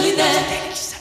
satélite.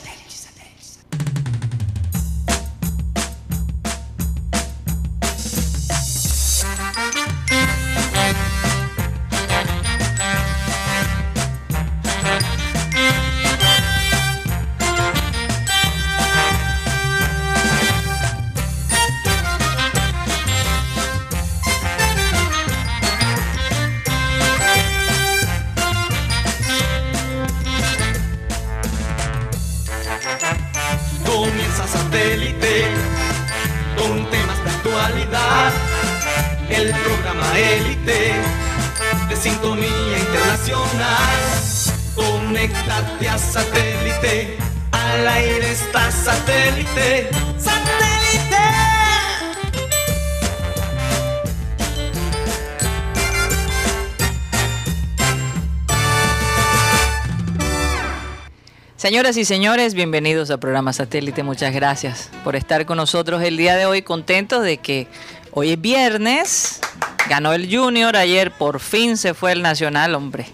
Señoras y señores, bienvenidos al programa Satélite. Muchas gracias por estar con nosotros el día de hoy. Contentos de que hoy es viernes, ganó el Junior, ayer por fin se fue el Nacional, hombre.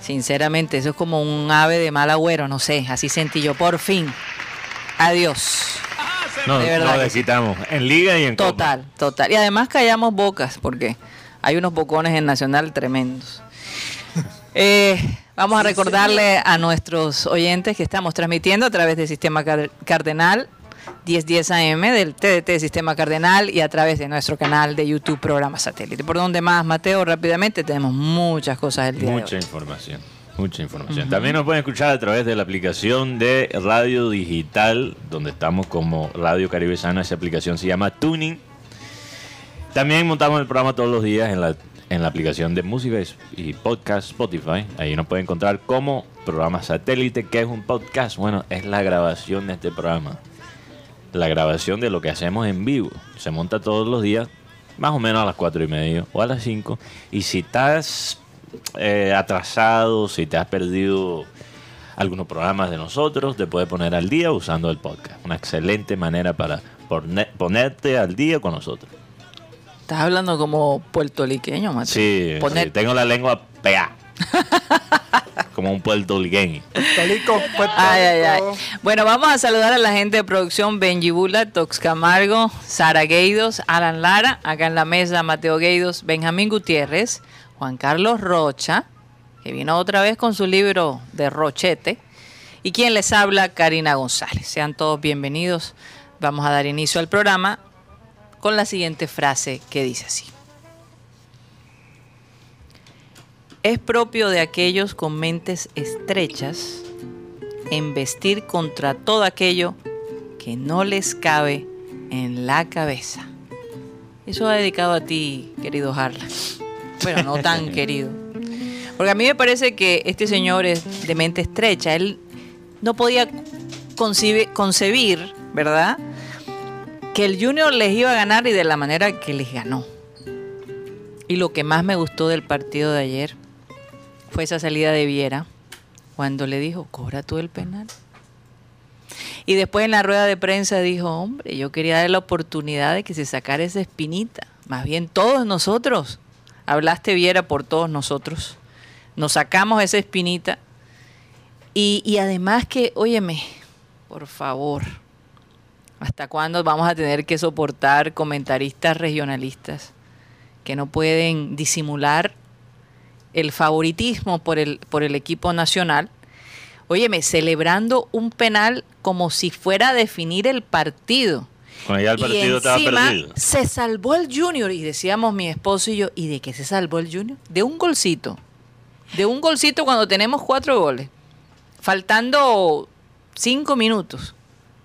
Sinceramente, eso es como un ave de mal agüero, no sé, así sentí yo, por fin. Adiós. No, De verdad no quitamos. En liga y en Copa. Total, total. Y además callamos bocas, porque hay unos bocones en Nacional tremendos. Eh, vamos a recordarle a nuestros oyentes que estamos transmitiendo a través del Sistema Car- Cardenal 1010 AM, del TDT Sistema Cardenal y a través de nuestro canal de YouTube Programa Satélite. ¿Por donde más, Mateo? Rápidamente, tenemos muchas cosas el día Mucha de hoy. información. Mucha información. También nos pueden escuchar a través de la aplicación de Radio Digital, donde estamos como Radio Caribe Sana. Esa aplicación se llama Tuning. También montamos el programa todos los días en la, en la aplicación de música y podcast Spotify. Ahí nos pueden encontrar como programa satélite, que es un podcast. Bueno, es la grabación de este programa. La grabación de lo que hacemos en vivo. Se monta todos los días, más o menos a las 4 y media o a las 5. Y si estás eh, atrasado, si te has perdido algunos programas de nosotros, te puedes poner al día usando el podcast. Una excelente manera para pone- ponerte al día con nosotros. Estás hablando como puertorriqueño, Mateo. Sí, Poner- sí, tengo la lengua pegada. Como un puertorriqueño. Tolico, Puerto Ay, ay, ay. Rico. Bueno, vamos a saludar a la gente de producción Benji Bula, Tox Camargo, Sara Gueidos, Alan Lara, acá en la mesa Mateo Gueidos, Benjamín Gutiérrez, Juan Carlos Rocha, que vino otra vez con su libro de Rochete, y quien les habla, Karina González. Sean todos bienvenidos. Vamos a dar inicio al programa con la siguiente frase que dice así. Es propio de aquellos con mentes estrechas embestir contra todo aquello que no les cabe en la cabeza. Eso va dedicado a ti, querido Harlan. Bueno, no tan querido. Porque a mí me parece que este señor es de mente estrecha. Él no podía concibe- concebir, ¿verdad? Que el Junior les iba a ganar y de la manera que les ganó. Y lo que más me gustó del partido de ayer fue esa salida de Viera cuando le dijo, cobra tú el penal. Y después en la rueda de prensa dijo, hombre, yo quería darle la oportunidad de que se sacara esa espinita. Más bien todos nosotros. Hablaste Viera por todos nosotros. Nos sacamos esa espinita. Y, y además que, óyeme, por favor, ¿hasta cuándo vamos a tener que soportar comentaristas regionalistas que no pueden disimular el favoritismo por el, por el equipo nacional? Óyeme, celebrando un penal como si fuera a definir el partido. Cuando ya el Y partido estaba encima perdido. se salvó el Junior y decíamos mi esposo y yo, ¿y de qué se salvó el Junior? De un golcito. De un golcito cuando tenemos cuatro goles. Faltando cinco minutos.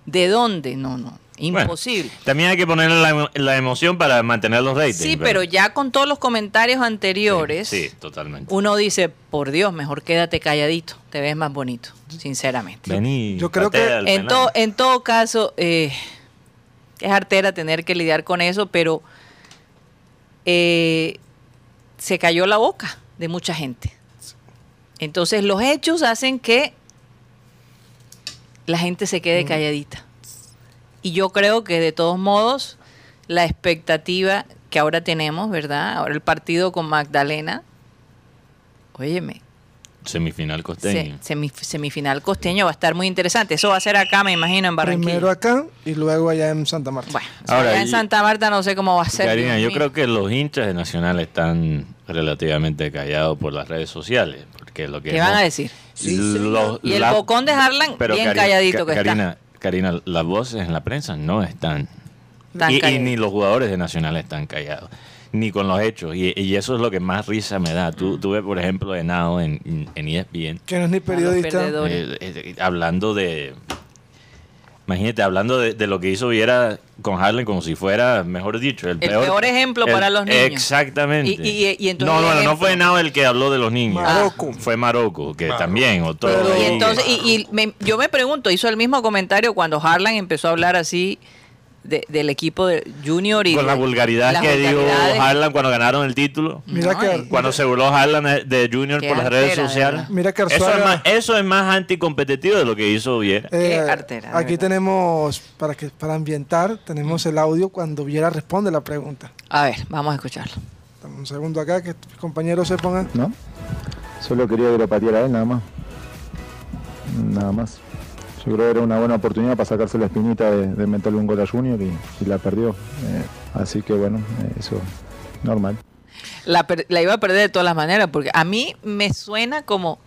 ¿De dónde? No, no. Bueno, Imposible. también hay que poner la, emo- la emoción para mantener los ratings. sí, pero ya con todos los comentarios anteriores, Sí, totalmente. uno dice, por Dios, mejor quédate calladito. Te ves más bonito, sinceramente. Vení, Yo creo que- to- en todo caso, eh, es artera tener que lidiar con eso, pero eh, se cayó la boca de mucha gente. Entonces los hechos hacen que la gente se quede calladita. Y yo creo que de todos modos, la expectativa que ahora tenemos, ¿verdad? Ahora el partido con Magdalena, óyeme, Semifinal Se- costeño. semi- semifinal costeño va a estar muy interesante. Eso va a ser acá, me imagino, en Barranquilla. Primero acá y luego allá en Santa Marta. Bueno, Ahora, allá en Santa Marta no sé cómo va a ser. Karina, yo mío. creo que los hinchas de Nacional están relativamente callados por las redes sociales. Porque lo que ¿Qué van a decir? Los- Y el la- bocón de Harlan, Pero bien Cari- calladito Ca- que Karina, Karina, las voces en la prensa no están. Y, y ni los jugadores de Nacional están callados. Ni con los hechos. Y, y eso es lo que más risa me da. Mm. Tú, tú ves, por ejemplo, Henao en, en E ESPN. Que no es ni periodista. eh, eh, hablando de. Imagínate, hablando de, de lo que hizo Viera con Harlan como si fuera, mejor dicho, el, El peor ejemplo para los niños. Exactamente. Y- y- y entonces no, no, no, fue Henao el que habló de los niños. Marocco. Fue Marocco, que Marocco. también, otro. Pero- Y entonces, y, y me- yo me pregunto, hizo el mismo comentario cuando Harlan empezó a hablar así de- del equipo de Junior y con la de- vulgaridad que dijo vulgaridades. Harlan cuando ganaron el título. Mira No, que- Cuando se burló Harlan de- Junior Qué por las redes sociales. Mira que Eso es, más, eso es más anticompetitivo de lo que hizo Viera. Qué Eh, artera, aquí verdad. tenemos, para que para ambientar, tenemos el audio cuando Viera responde la pregunta. A ver, vamos a escucharlo. Dame un segundo acá, que mis compañeros se pongan. ¿no? Solo quería que lo pateara él, nada más. Nada más. Yo creo que era una buena oportunidad para sacarse la espinita de, de meterle un gol a Junior y, y la perdió. Eh, así que bueno, eh, eso normal. La, per- la iba a perder de todas las maneras, porque a mí me suena como,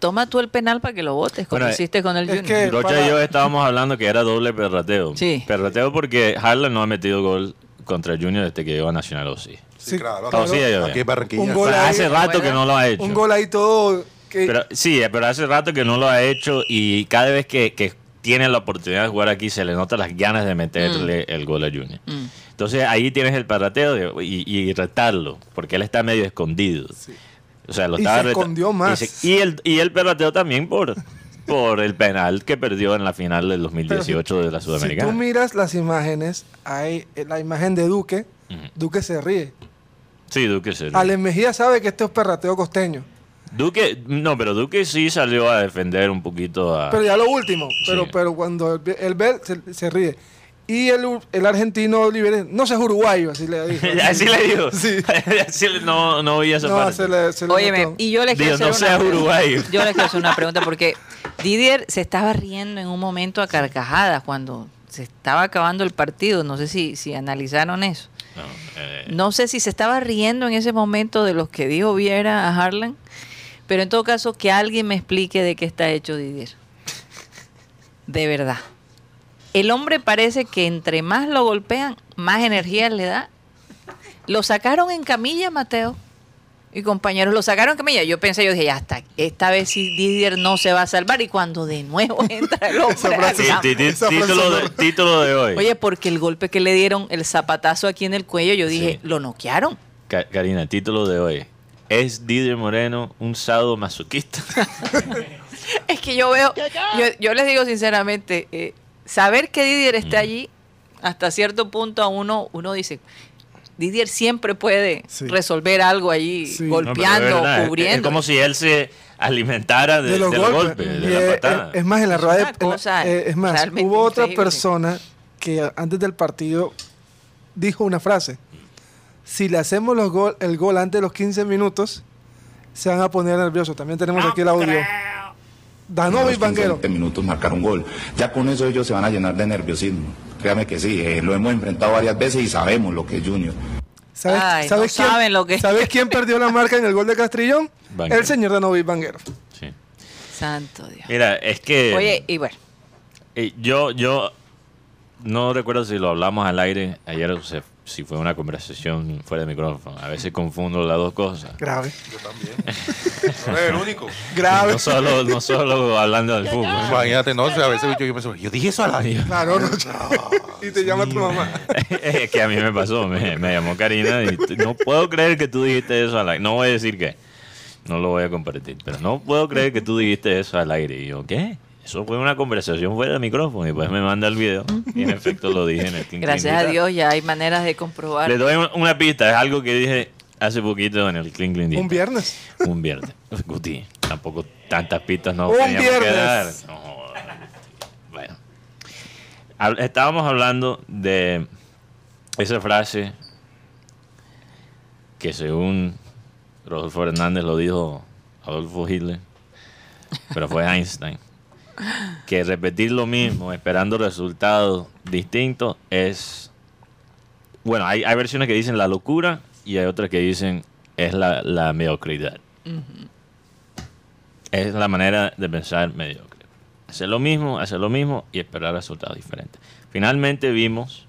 toma tú el penal para que lo votes, como Bueno, hiciste con el es Junior. que- Rocha para- y yo estábamos hablando que era doble perrateo. Sí. Perrateo porque Harlan no ha metido gol contra Junior desde que llegó a Nacional OSI. Sí, Sí, claro. claro. Sí, yo- Aquí en Barranquilla. Un O gol sea, ahí- hace rato que no lo ha hecho. Un gol ahí todo. Que, Pero, sí, pero hace rato que no lo ha hecho y cada vez que, que tiene la oportunidad de jugar aquí se le nota las ganas de meterle el gol a Junior. Mm. Entonces ahí tienes el parrateo de- y, y retarlo, porque él está medio escondido. O sea, lo Y estaba se escondió más. Y, se- y el, y el perrateo también por, por el penal que perdió en la final del pero 2018 de la si Sudamericana. tú miras las imágenes, hay eh, la imagen de Duque. Duque se ríe. Sí, Duque se Ale Mejía sabe que esto es perrateo costeño. Duque, no, pero Duque sí salió a defender un poquito a... Pero ya lo último. Pero, Sí. pero cuando él, ve- se, se ríe. Y el, el argentino Oliveres, no seas uruguayo, así le dijo. Así le digo. Sí. Así le- no, no vi esa No, parte. se le, se le Óyeme, notó. y yo les quiero Dios, hacer no una uruguayo. Yo les quiero hacer una pregunta porque Didier se estaba riendo en un momento a carcajadas cuando se estaba acabando el partido. No sé si, si analizaron eso. No, eh, No sé si se estaba riendo en ese momento de los que dijo Viera a Harlan, pero en todo caso que alguien me explique de qué está hecho Didier. De verdad. El hombre parece que entre más lo golpean, más energía le da. Lo sacaron en camilla, Mateo. Y compañeros, lo sacaron en camilla. Yo pensé, yo dije, ya está, esta vez sí Didier no se va a salvar. Y cuando de nuevo entra el hombre. Título, de, título de hoy. Oye, porque el golpe que le dieron, el zapatazo aquí en el cuello, yo dije, Sí. lo noquearon. Karina, título de hoy. ¿Es Didier Moreno un sado masoquista? Es que yo veo, yo, yo les digo sinceramente, eh, saber que Didier está allí, hasta cierto punto a uno, uno dice, Didier siempre puede Sí. resolver algo allí, Sí. No, golpeando, verdad, es- cubriendo. Es como si él se alimentara de, de los de golpes. de la es, patada. es- es más, en la Es rueda de- una en la- cosa eh, es más, hubo otra persona que antes del partido dijo una frase. Si le hacemos los gol, el gol antes de los 15 minutos, se van a poner nerviosos. También tenemos aquí el audio. Danovi los 15, Vanguero. 20 minutos marcar un gol. Ya con eso ellos se van a llenar de nerviosismo. Créame que sí, eh, lo hemos enfrentado varias veces y sabemos lo que es Junior. ¿Sabes, Ay, sabes no quién, saben lo que- ¿Sabes quién perdió la marca en el gol de Castrillón? Vanguero. El señor Danovi Vanguero. Sí. Santo Dios. Mira, es que Oye, y bueno, eh, yo, yo no recuerdo si lo hablamos al aire ayer o se- si fue una conversación fuera de micrófono. A veces confundo las dos cosas. Grave. Yo también. No eres el único. Grave. No solo, no solo hablando del fútbol. Imagínate, no, o sea, a veces yo, yo pienso, yo dije eso al aire. Claro, no. y te llama tu mamá. es que a mí me pasó, me, me llamó Karina y no puedo creer que tú dijiste eso al aire. No voy a decir qué, no lo voy a compartir, pero no puedo creer que tú dijiste eso al aire. Y yo, ¿qué? Eso fue una conversación fuera del micrófono y después me manda el video y en efecto lo dije en el Clean gracias a. Dios ya hay maneras de comprobar. Le doy un- una pista, es algo que dije hace poquito en el Clean Clean. Un viernes. Un viernes. Guti, tampoco tantas pistas no Un teníamos que viernes. dar. No, bueno. Estábamos hablando de esa frase que según Rodolfo Hernández lo dijo Adolfo Hitler, pero fue Einstein, que repetir lo mismo esperando resultados distintos es... Bueno, hay, hay versiones que dicen la locura y hay otras que dicen es la, la mediocridad. Es la manera de pensar mediocre. Hacer lo mismo, hacer lo mismo y esperar resultados diferentes. Finalmente vimos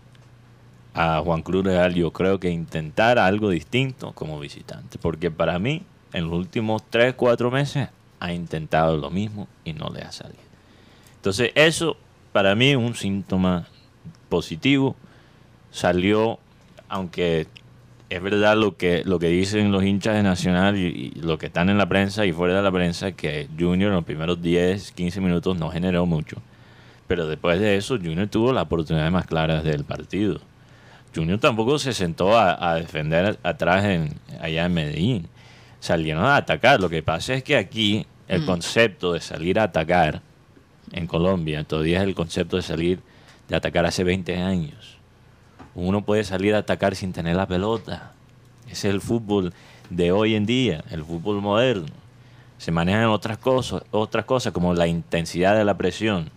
a Juan Cruz Real, yo creo que intentar algo distinto como visitante. Porque para mí, en los últimos 3, 4 meses, ha intentado lo mismo y no le ha salido. Entonces, eso para mí es un síntoma positivo. Salió, aunque es verdad lo que, lo que dicen los hinchas de Nacional y, y lo que están en la prensa y fuera de la prensa, que Junior en los primeros 10, 15 minutos no generó mucho. Pero después de eso, Junior tuvo la oportunidad más claras del partido. Junior tampoco se sentó a, a defender atrás en, allá en Medellín. Salieron a atacar. Lo que pasa es que aquí el concepto de salir a atacar en Colombia todavía es el concepto de salir de atacar hace 20 años. Uno puede salir a atacar sin tener la pelota. Ese es el fútbol de hoy en día, el fútbol moderno. Se manejan otras cosas, otras cosas como la intensidad de la presión,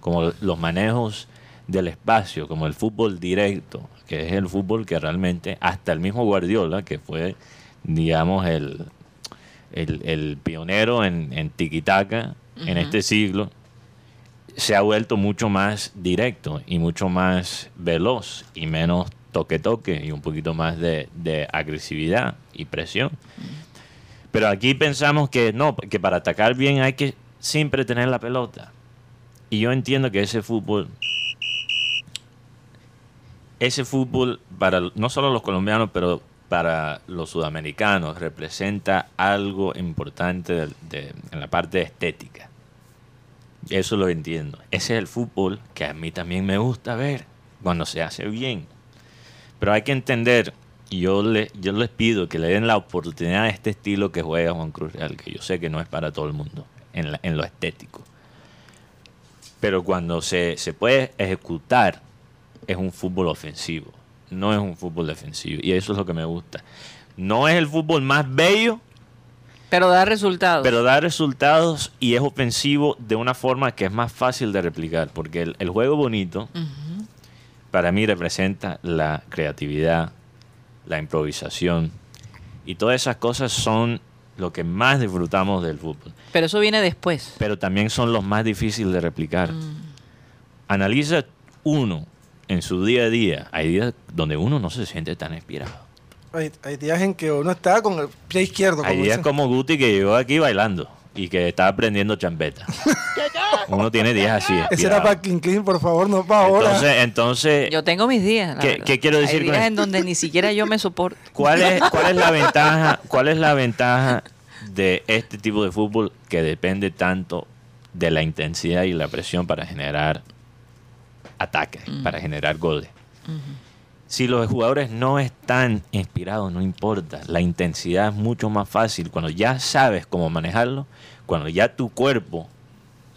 como los manejos del espacio, como el fútbol directo, que es el fútbol que realmente hasta el mismo Guardiola, que fue, digamos, el, el, el pionero en, en en este siglo, se ha vuelto mucho más directo y mucho más veloz y menos toque-toque y un poquito más de, de agresividad y presión. Pero aquí pensamos que no, que para atacar bien hay que siempre tener la pelota. Y yo entiendo que ese fútbol, ese fútbol para no solo los colombianos, pero para los sudamericanos representa algo importante en la parte estética. Eso lo entiendo. Ese es el fútbol que a mí también me gusta ver cuando se hace bien. Pero hay que entender, yo, le, yo les pido que le den la oportunidad a este estilo que juega Juan Cruz Real, que yo sé que no es para todo el mundo, en, en lo estético. Pero cuando se, se puede ejecutar, es un fútbol ofensivo, no es un fútbol defensivo. Y eso es lo que me gusta. No es el fútbol más bello, Pero da resultados. pero da resultados y es ofensivo de una forma que es más fácil de replicar, porque el, el juego bonito para mí representa la creatividad, la improvisación y todas esas cosas son lo que más disfrutamos del fútbol, Pero eso viene después. pero también son los más difíciles de replicar. Analiza uno en su día a día, hay días donde uno no se siente tan inspirado. Hay, hay días en que uno está con el pie izquierdo. Hay como días dicen. como Guti que llegó aquí bailando y que está aprendiendo champeta. Uno tiene días así. Ese era para Clean Clean, por favor, no para ahora. Entonces, entonces Yo tengo mis días. ¿Qué- quiero decir Hay con días esto? en donde ni siquiera yo me soporto. ¿cuál es, ¿cuál es la ventaja? ¿Cuál es la ventaja de este tipo de fútbol que depende tanto de la intensidad y la presión para generar ataques, para generar goles? Si los jugadores no están inspirados, no importa. La intensidad es mucho más fácil. Cuando ya sabes cómo manejarlo, cuando ya tu cuerpo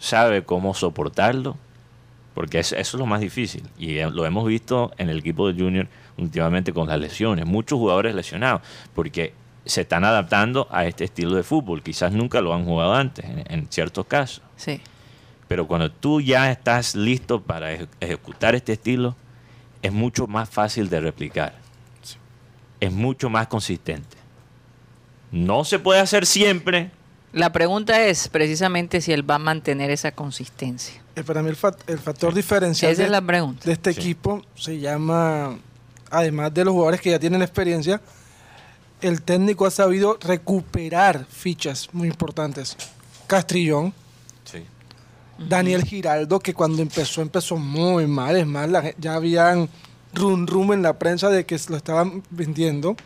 sabe cómo soportarlo, porque es- eso es lo más difícil. Y eh, lo hemos visto en el equipo de Junior últimamente con las lesiones. Muchos jugadores lesionados, porque se están adaptando a este estilo de fútbol. Quizás nunca lo han jugado antes, en, en ciertos casos. Sí. Pero cuando tú ya estás listo para eje- ejecutar este estilo, es mucho más fácil de replicar. Es mucho más consistente. No se puede hacer siempre. La pregunta es precisamente si él va a mantener esa consistencia. Eh, para mí el, el factor diferencial Esa de, es la pregunta. de este Sí. equipo se llama, además de los jugadores que ya tienen experiencia, el técnico ha sabido recuperar fichas muy importantes. Castrillón, Daniel Giraldo, que cuando empezó, empezó muy mal. Es más, la ya habían rum rum en la prensa de que lo estaban vendiendo.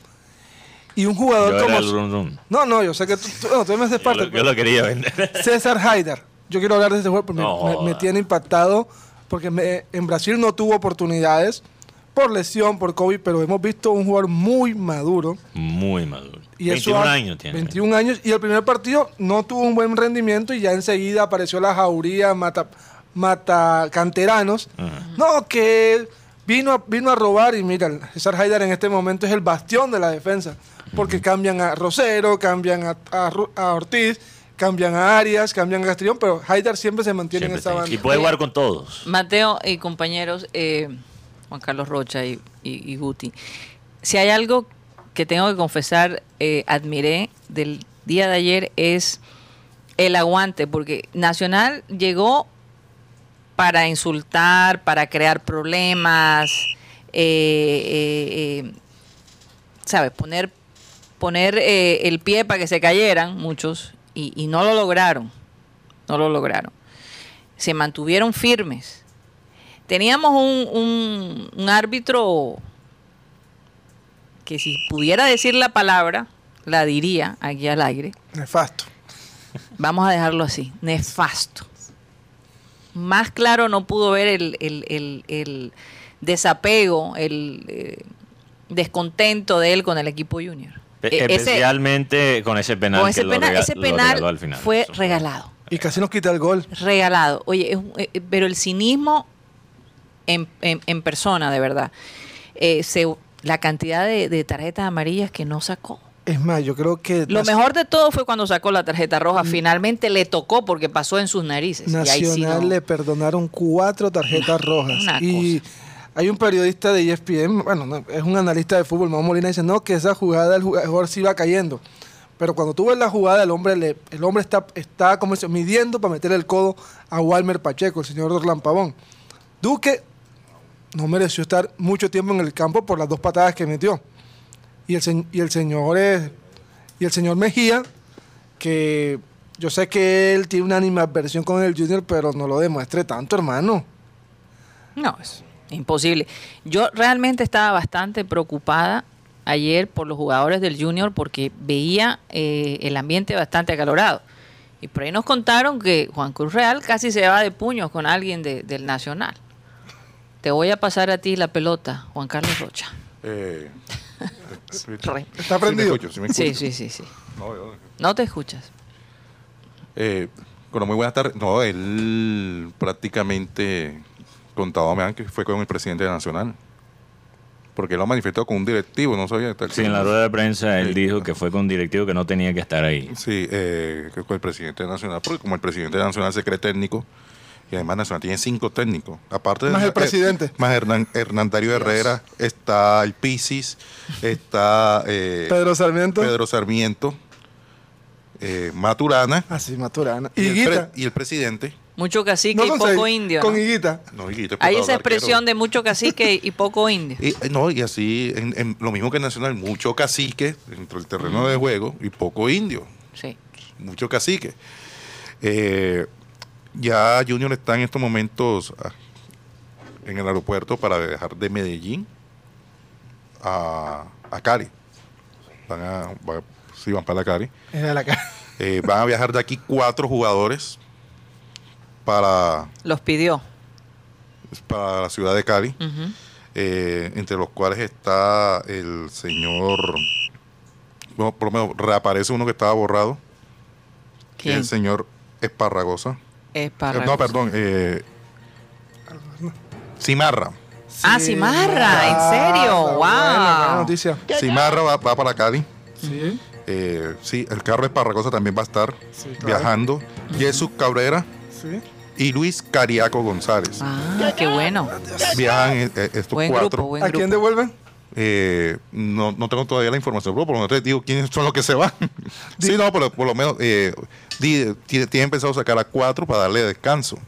Y un jugador Yo como... era el. No, no, yo sé que tú, tú, no, tú me haces Yo parte. lo, yo lo quería vender. César Haider. Yo quiero hablar de este juego porque me- No me, me tiene impactado porque me- en Brasil no tuvo oportunidades por lesión, por COVID, pero hemos visto un jugador muy maduro. Muy maduro. Y eso 21 ha- años tiene. 21 años. Y el primer partido no tuvo un buen rendimiento y ya enseguida apareció la jauría, mata, mata canteranos. No, que vino a, vino a robar y mira, César Haidar en este momento es el bastión de la defensa. Porque cambian a Rosero, cambian a, a Ru- a Ortiz, cambian a Arias, cambian a Castrillón, pero Haidar siempre se mantiene Siempre en esa banda. y puede jugar con todos. Mateo y compañeros, eh, Juan Carlos Rocha y, y- Guti, si hay algo que tengo que confesar, eh, admiré del día de ayer es el aguante, porque Nacional llegó para insultar, para crear problemas, eh, eh, ¿sabes? Poner, poner el pie para que se cayeran muchos y no lo lograron, no lo lograron. Se mantuvieron firmes. Teníamos un, un- un árbitro que si pudiera decir la palabra, la diría aquí al aire. Nefasto. Vamos a dejarlo así, nefasto. Más claro no pudo ver el, el- el- el desapego, el eh, descontento de él con el equipo junior. E- ese- Especialmente con ese penal con ese que lo penal, rega- ese lo penal regaló al final. fue Eso regalado. Y casi nos quita el gol. Regalado. Oye, es eh, eh, pero el cinismo en, en- en persona, de verdad. Eh, se- la cantidad de, de tarjetas amarillas que no sacó. Es más, yo creo que Lo mejor de todo fue cuando sacó la tarjeta roja. Finalmente le tocó porque pasó en sus narices. Y ahí sí Nacional no. le perdonaron cuatro tarjetas rojas. una Y hay un periodista de ESPN, bueno, no, es un analista de fútbol, Mau Molina, dice, no, que esa jugada el jugador sí iba cayendo. Pero cuando tú ves la jugada, el hombre le, el hombre está, está como dice, midiendo para meter el codo a Walmer Pacheco, el señor Orlán Pavón. Duque no mereció estar mucho tiempo en el campo por las dos patadas que metió. Y el, y el señor es- y el señor Mejía, que yo sé que él tiene una animadversión con el Junior, pero no lo demuestre tanto, hermano. No, es imposible. Yo realmente estaba bastante preocupada ayer por los jugadores del Junior porque veía eh, el ambiente bastante acalorado. Y por ahí nos contaron que Juan Cruz Real casi se va de puños con alguien de- del Nacional. Te voy a pasar a ti la pelota, Juan Carlos Rocha. Eh. ¿Está sí me prendido? escucho, sí me Sí, escucho. sí, sí, sí. No, yo- No te escuchas. Eh, bueno, muy buenas tardes. No, él prácticamente contaba me dan que fue con el presidente de Nacional. Porque él lo manifestó con un directivo, no sabía estar Sí, en la rueda de prensa él Sí. dijo que fue con un directivo que no tenía que estar ahí. Sí, eh, que con el presidente de Nacional, porque como el presidente de Nacional se cree técnico, y además Nacional tiene cinco técnicos, aparte Más de el presidente. más Hernán, Hernán Darío Herrera, está el Pisis, está eh, Pedro Sarmiento. Pedro Sarmiento, eh, Maturana Así, Maturana. y, el, pre- Higuita. y el presidente. Mucho cacique No y poco seis, indio. Con ¿no? Higuita. No, Higuita, Hay esa expresión arquero. de mucho cacique y poco indio. Y, no, y así, en, en lo mismo que en Nacional, mucho cacique dentro del terreno de juego y poco indio. Sí. mucho cacique. Eh, ya Junior está en estos momentos ah, en el aeropuerto para viajar de Medellín a, a Cali. Van a, va- sí, van para la Cali. La. Eh, van a viajar de aquí cuatro jugadores para, Los pidió. para la ciudad de Cali, eh, entre los cuales está el señor, bueno, por lo menos reaparece uno que estaba borrado, que es ¿Quién? el señor Esparragosa. Es Eh, para No, perdón. Eh, Cimarra. Ah, Cimarra, ¿en serio? Buena, Wow. buena noticia. Cimarra va, va para Cali. Sí. Eh, sí, el carro de Esparragosa también va a estar Sí, claro. viajando. Jesús Cabrera Sí. y Luis Cariaco González. Ah, qué bueno. Viajan eh, eh, estos Buen cuatro. grupo, buen ¿A quién devuelven? Eh, no, no tengo todavía la información, pero por lo menos te digo quiénes son los que se van. sí, no, pero por lo menos eh, tienen pensado sacar a cuatro para darle descanso.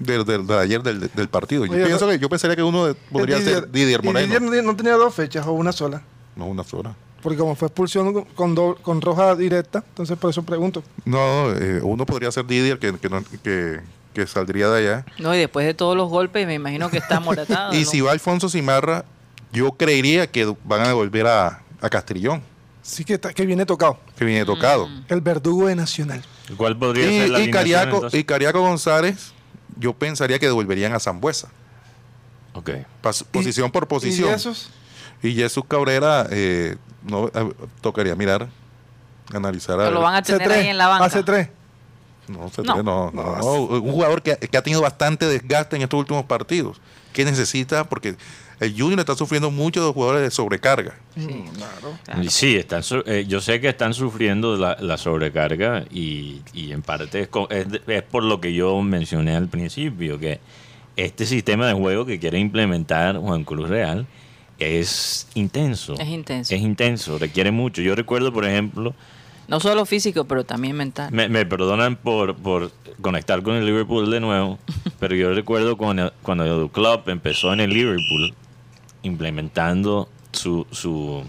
Del, del- de ayer del, del partido. Yo Oye, pienso que yo pensaría que uno de- podría ser Didier Moreno. Didier no tenía- no tenía dos fechas o una sola. No, una sola. Porque como fue expulsión con, con, do- con roja directa, entonces por eso pregunto. No, eh, uno podría ser Didier que, que, no- que- que saldría de allá. No, y después de todos los golpes, me imagino que está moratado. y ¿no? si va Alfonso Cimarra, yo creería que van a devolver a, a Castrillón, Sí que, está, que viene tocado. que viene tocado. El verdugo de Nacional. ¿Cuál podría Y, ser la y Cariaco, y Cariaco González, yo pensaría que devolverían a Zambuesa. Ok. Pas- Posición por posición. ¿Y esos? Y Jesús Cabrera, eh, no, eh, tocaría mirar, analizar. a lo van a tener C3, ahí en la banca. Hace tres. No, se No. cree, no, no, no. Un jugador que, que ha tenido bastante desgaste en estos últimos partidos. Que necesita, porque el Junior está sufriendo mucho de los jugadores de sobrecarga. Y Sí, están, su- eh, yo sé que están sufriendo la, la sobrecarga y, y en parte es, por lo que yo mencioné al principio, que este sistema de juego que quiere implementar Juan Cruz Real es intenso. Es intenso. Es intenso, requiere mucho. Yo recuerdo, por ejemplo, No solo físico, pero también mental. me, me perdonan por, por conectar con el Liverpool de nuevo, pero yo recuerdo cuando, cuando el club empezó en el Liverpool implementando su, su,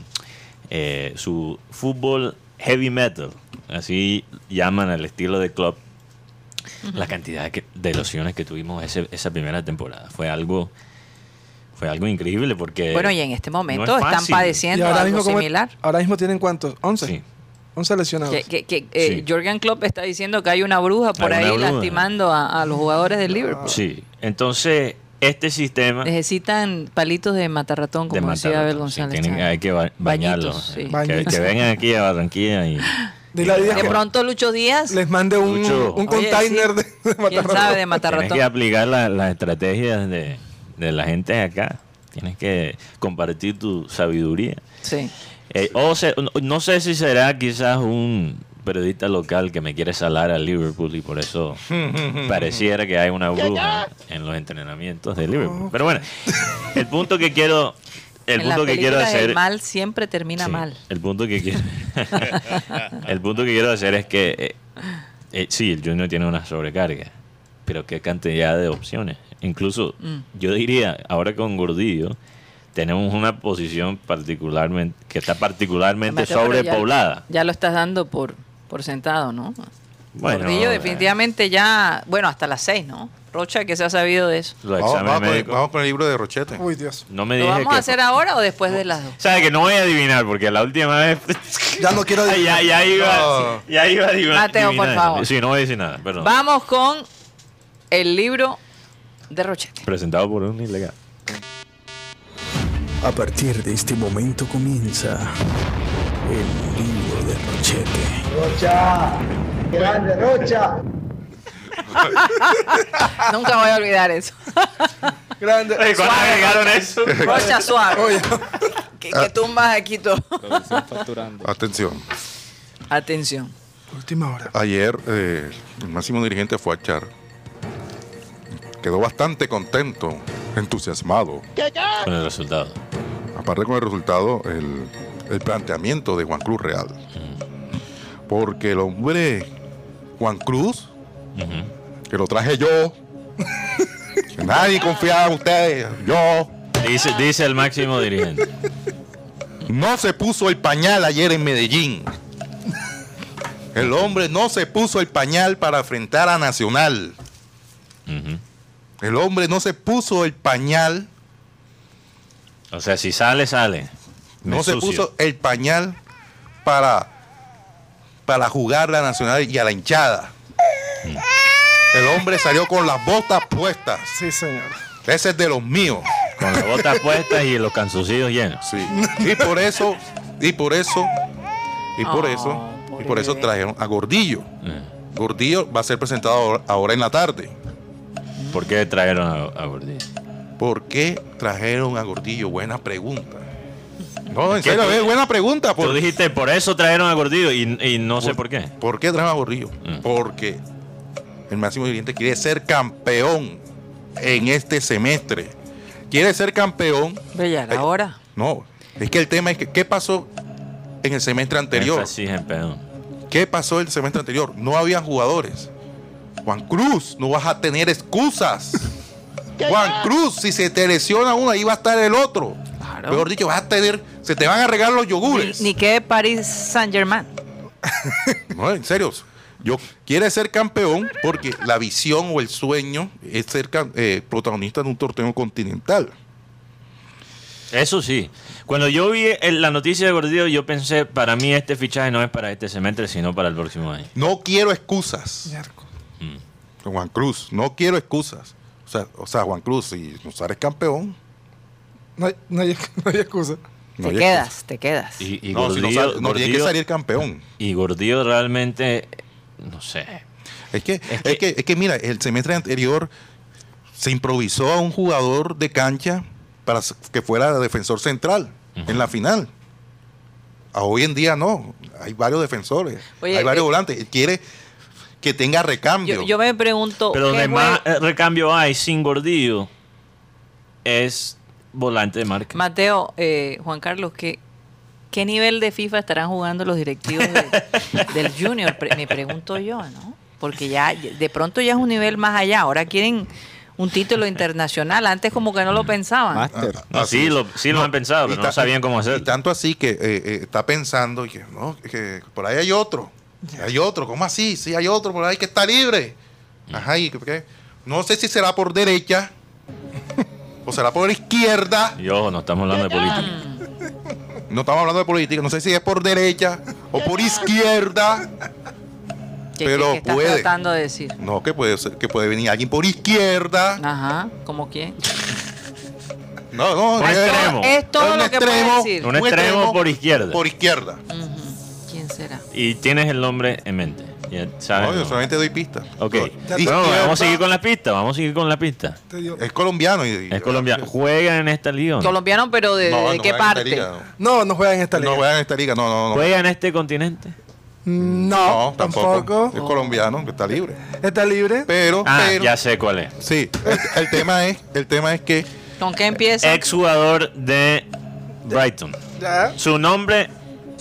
eh, su fútbol heavy metal, así llaman al estilo de club, la cantidad de, que- de lesiones que tuvimos ese- esa primera temporada. Fue algo, fue algo increíble porque... Bueno, y en este momento no es están padeciendo ahora algo mismo, ¿cómo- similar. ahora mismo tienen cuántos? 11. Sí. 11 lesionados. Que, que- que, eh, Sí. Jorgen Klopp está diciendo que hay una bruja por Hay ahí bruja. lastimando a, a los jugadores del Liverpool. Sí, entonces este sistema... Necesitan palitos de matarratón, de como decía Abel sí, González. tienen- hay que ba- bañarlos. Bañitos, sí. Que, vengan aquí a Barranquilla y De que pronto Lucho Díaz, les mande un, Lucho. un Oye, container sí. de, de quién matarratón. sabe de tienes que aplicar la- las estrategias de, de la gente de acá. Tienes que compartir tu sabiduría. Sí. Eh, o se- no, no sé si será quizás un periodista local que me quiere salar a Liverpool y por eso pareciera que hay una bruja en los entrenamientos de Liverpool. Pero bueno, el punto que quiero, el en punto que quiero hacer el mal siempre termina Sí, mal. El punto que quiero, el punto que quiero hacer es que eh, eh, sí, el Junior tiene una sobrecarga, pero qué cantidad de opciones. Incluso Mm. yo diría, ahora con Gordillo tenemos una posición particularmente que está particularmente Mateo, pero ya- sobrepoblada. Ya, lo estás dando por, por sentado, ¿no? Bueno, Gordillo eh, definitivamente ya, bueno, hasta las seis, ¿no? Rocha, que se ha sabido de eso. Vamos, vamos con el, médicos. vamos con el libro de Rochete. Uy, Dios. No me ¿Lo vamos que- a hacer ahora o después de las dos? ¿Sabe que no voy a adivinar? Porque la última vez. Ya no quiero Ay, ya, ya iba. No. Ya iba a adivinar. Mateo, por favor. Sí, no voy a decir nada. Perdón. Vamos con el libro de Rochete. Presentado por un ilegal. A partir de este momento comienza el libro de Rochete. Nunca voy a olvidar eso. Grande. Oye, ¿Cuándo agregaron eso? Rocha suave. Oye, Que, que tumbas aquí todo. Atención. Atención. última hora. Ayer eh, el máximo dirigente fue a Char. Quedó bastante contento, entusiasmado. Con el resultado. Aparte con el resultado, el, el planteamiento de Juan Cruz Real. Porque el hombre Juan Cruz, que lo traje yo, que nadie confiaba en ustedes, yo, dice, dice el máximo dirigente. no se puso el pañal ayer en Medellín. El hombre no se puso el pañal para enfrentar a Nacional. El hombre no se puso el pañal, O sea, si sale, sale. Me no se puso el pañal para, para jugar la Nacional y a la hinchada. El hombre salió con las botas puestas. Sí, señor. Ese es de los míos. Con las botas puestas y los cansucillos llenos. Sí. Y por eso, y por eso, y por Oh, eso, y por eso trajeron a Gordillo. Eh. Gordillo va a ser presentado ahora- ahora en la tarde. ¿Por qué trajeron a, a Gordillo? ¿Por qué trajeron a Gordillo? Buena pregunta. No, en ¿Qué serio, tú- es buena pregunta. Tú ¿Por, dijiste, por eso trajeron a Gordillo y, y no sé por qué. ¿por qué trajeron a Gordillo? Mm. Porque el máximo dirigente quiere ser campeón en este semestre. Quiere ser campeón. Bella, Eh, ahora. No, es que el tema es que, ¿qué pasó en el semestre anterior? ¿Qué pasó el semestre anterior? No había jugadores. Juan Cruz, no vas a tener excusas. Juan Cruz, si se te lesiona uno, ahí va a estar el otro. Claro. Mejor dicho, vas a tener, se te van a regalar los Ni, yogures. ni que Paris Saint Germain. No, en serio. Yo quiere ser campeón porque la visión o el sueño es ser eh, protagonista de un torneo continental. Eso sí. Cuando yo vi el- la noticia de Gordillo, yo pensé, para mí este fichaje no es para este semestre, sino para el próximo año. No quiero excusas. Miércoles. Juan Cruz, no quiero excusas. O sea, o sea Juan Cruz, si no eres campeón, No hay, no hay- no hay excusa. no te hay quedas, te quedas. Y, y No, si no, Gordillo, sal- no, tiene que salir campeón. y Gordillo realmente, no sé. Es que, Es es que- es que, mira, el semestre anterior se improvisó a un jugador de cancha para que fuera defensor central en la final. A hoy en día no, hay varios defensores, Oye, hay varios eh, volantes. Él quiere que tenga recambio. Yo, yo me pregunto. Pero ¿qué donde más eh, recambio hay sin gordillo es volante de marca. Mateo, eh, Juan Carlos, ¿qué, ¿qué nivel de FIFA estarán jugando los directivos de- del Junior? Pre- me pregunto yo, ¿no? Porque ya de pronto ya es un nivel más allá. Ahora quieren un título internacional. Antes como que no lo pensaban. Máster. Ah, así sí, lo, sí lo han pensado, y pero no sabían cómo Y hacerlo. tanto así que eh, eh, está pensando y que, no, que por ahí hay otro. Hay otro, ¿cómo así? Sí, hay otro por ahí que está libre. Ajá, y que- no sé si será por derecha o será por izquierda. Y ojo, no estamos hablando de política. No estamos hablando de política, no sé si es por derecha o por izquierda. ¿Qué, pero qué- qué estás puede. tratando de decir? No, que puede ser, que puede venir alguien por izquierda. Ajá, ¿como quién? No, no, Un es- extremo. Es todo un lo que puedes decir. Un extremo por izquierda. Por izquierda. ¿Quién será? Y tienes el nombre en mente. Ya sabes. No, yo ¿no? solamente doy pistas. Ok. Bueno, vamos a seguir con la pista. Vamos a seguir con la pista. Es colombiano. Y, Es colombiano. ¿Juega en esta liga? Colombiano, pero ¿de, No, de no qué parte? liga, No, no juega en esta liga. no juega en esta liga, no, no, no. ¿Juega en este continente? No, No, tampoco. tampoco. Es colombiano, que está libre. Está libre. Pero, Ah, pero, ya sé cuál es. sí, el, el tema es, el tema es que ¿Con qué empieza? Ex jugador de Brighton. Ya. Su nombre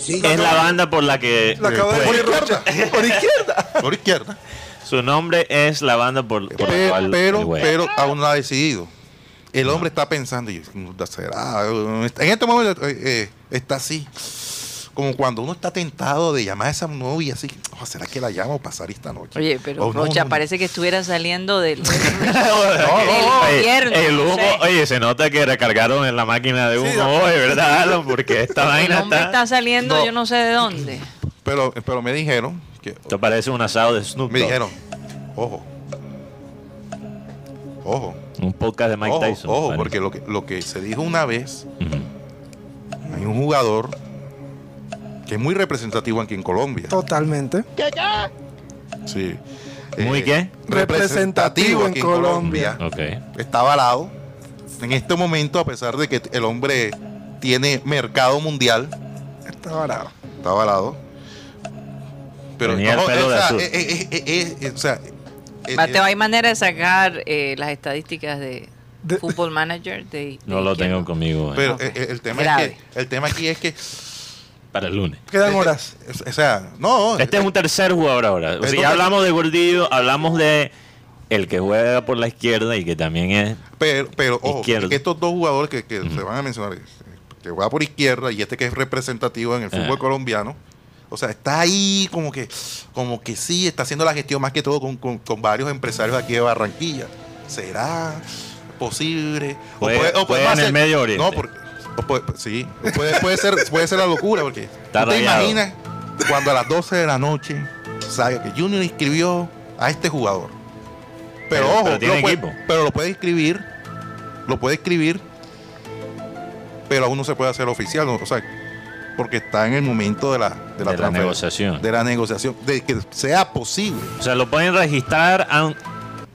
es la banda por la que de Rocha. Por izquierda. por izquierda. Su nombre es la banda por, por la Pero, cual pero, pero aún no ha decidido. El hombre está pensando, y será, en este momento eh, eh, está así, como cuando uno está tentado de llamar a esa novia, así, "Oh, ¿será que la llamo para pasar esta noche? Oye, pero Oh, no, Rocha no, parece que estuviera saliendo del, del el humo, oye, se nota que recargaron en la máquina de humo Sí, hoy, ¿verdad, Alan? Porque esta El vaina hombre está... está saliendo No. yo no sé de dónde. Pero, pero me dijeron, que, Esto parece un asado de Snoop me dijeron, ojo, ojo, Un podcast de Mike ojo, Tyson. ojo, parece. porque lo que, lo que se dijo una vez, hay un jugador que es muy representativo aquí en Colombia. Totalmente. Sí. ¿Muy Eh, qué? Representativo en aquí Colombia. Ok. Está avalado. En este momento, a pesar de que el hombre tiene mercado mundial, Está varado. está avalado. Pero Tenía el pelo o sea, eh, eh, eh, eh, eh, o sea, eh, Mateo, eh, ¿hay manera de sacar eh, las estadísticas de, De- Football Manager? De, de No lo tengo conmigo. eh, pero eh, eh, el tema es que el tema aquí es que para el lunes. Quedan horas. o o sea, no, Este es un tercer jugador ahora. O sea, Entonces- ya hablamos de Gordillo, hablamos de el que juega por la izquierda y que también es... pero pero ojo, Izquierdo. que estos dos jugadores que, que se van a mencionar, eh, que juega por izquierda y este que es representativo en el fútbol Ajá. colombiano, o sea, está ahí como que, como que sí, está haciendo la gestión más que todo con, con- con varios empresarios aquí de Barranquilla. ¿Será posible? Juega- no juega en el Medio Oriente. No, porque, o puede- sí, o puede, puede ser, puede ser la locura, porque Está ¿tú te imaginas cuando a las 12 de la noche sabe que Junior inscribió a este jugador? Pero, Pero- ojo, pero tiene lo puede- equipo. pero lo puede escribir, lo puede escribir, pero aún no se puede hacer oficial, ¿no? o sea, porque está en el momento de la, de la, De la negociación. de la negociación, de que sea posible. O sea, lo pueden registrar an-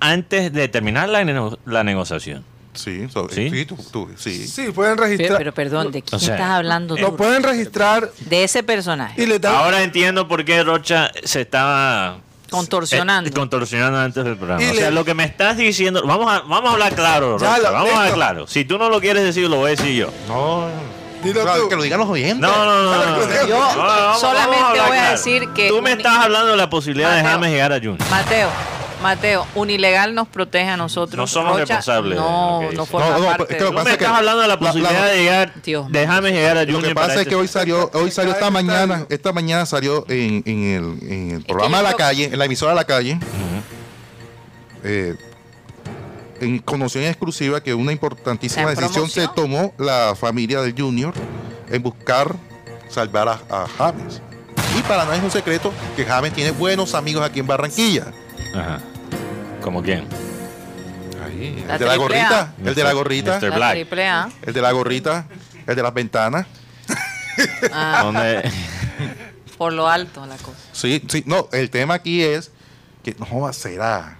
antes de terminar la, la negociación. Sí, so- ¿Sí? sí, tú- tú- sí. Sí, pueden registrar. pero perdón, ¿de quién O sea, estás hablando tú? Lo pueden registrar De ese personaje. y le dan. Ahora entiendo por qué Rocha se estaba Contorsionando. eh, contorsionando antes del programa. Y o sea, le- lo que me estás diciendo, vamos a, vamos a hablar claro, Rocha, lo- vamos a hablar claro. Si tú no lo quieres decir, lo voy a decir yo. No, Dilo tú. que lo digan los oyentes. No, no, no. no, no. Yo No, vamos- solamente vamos voy a claro. decir que Tú me estás hablando de la posibilidad de dejarme llegar a Junior. Mateo, Mateo, un ilegal nos protege a nosotros. No somos Rocha responsables No, lo que no forma No, no, parte. es que de- lo que me es estás que hablando de la posibilidad la- de llegar, Dios. déjame llegar a Lo Junior que para pasa es este- que hoy salió, hoy salió esta mañana, esta mañana salió en, en el, en el que programa de la calle, en la emisora de la calle, eh, en conoció en exclusiva que una importantísima ¿En decisión se tomó la familia del Junior en buscar salvar a, a James. Y para no es un secreto que James tiene buenos amigos aquí en Barranquilla. Ajá. ¿Como quién? Ahí, La el de la gorrita, A. el de la gorrita, Mr. La Black. triple A. el de la gorrita, el de las ventanas. Ah, ¿Dónde? por lo alto la cosa. Sí, sí, no, el tema aquí es que no será.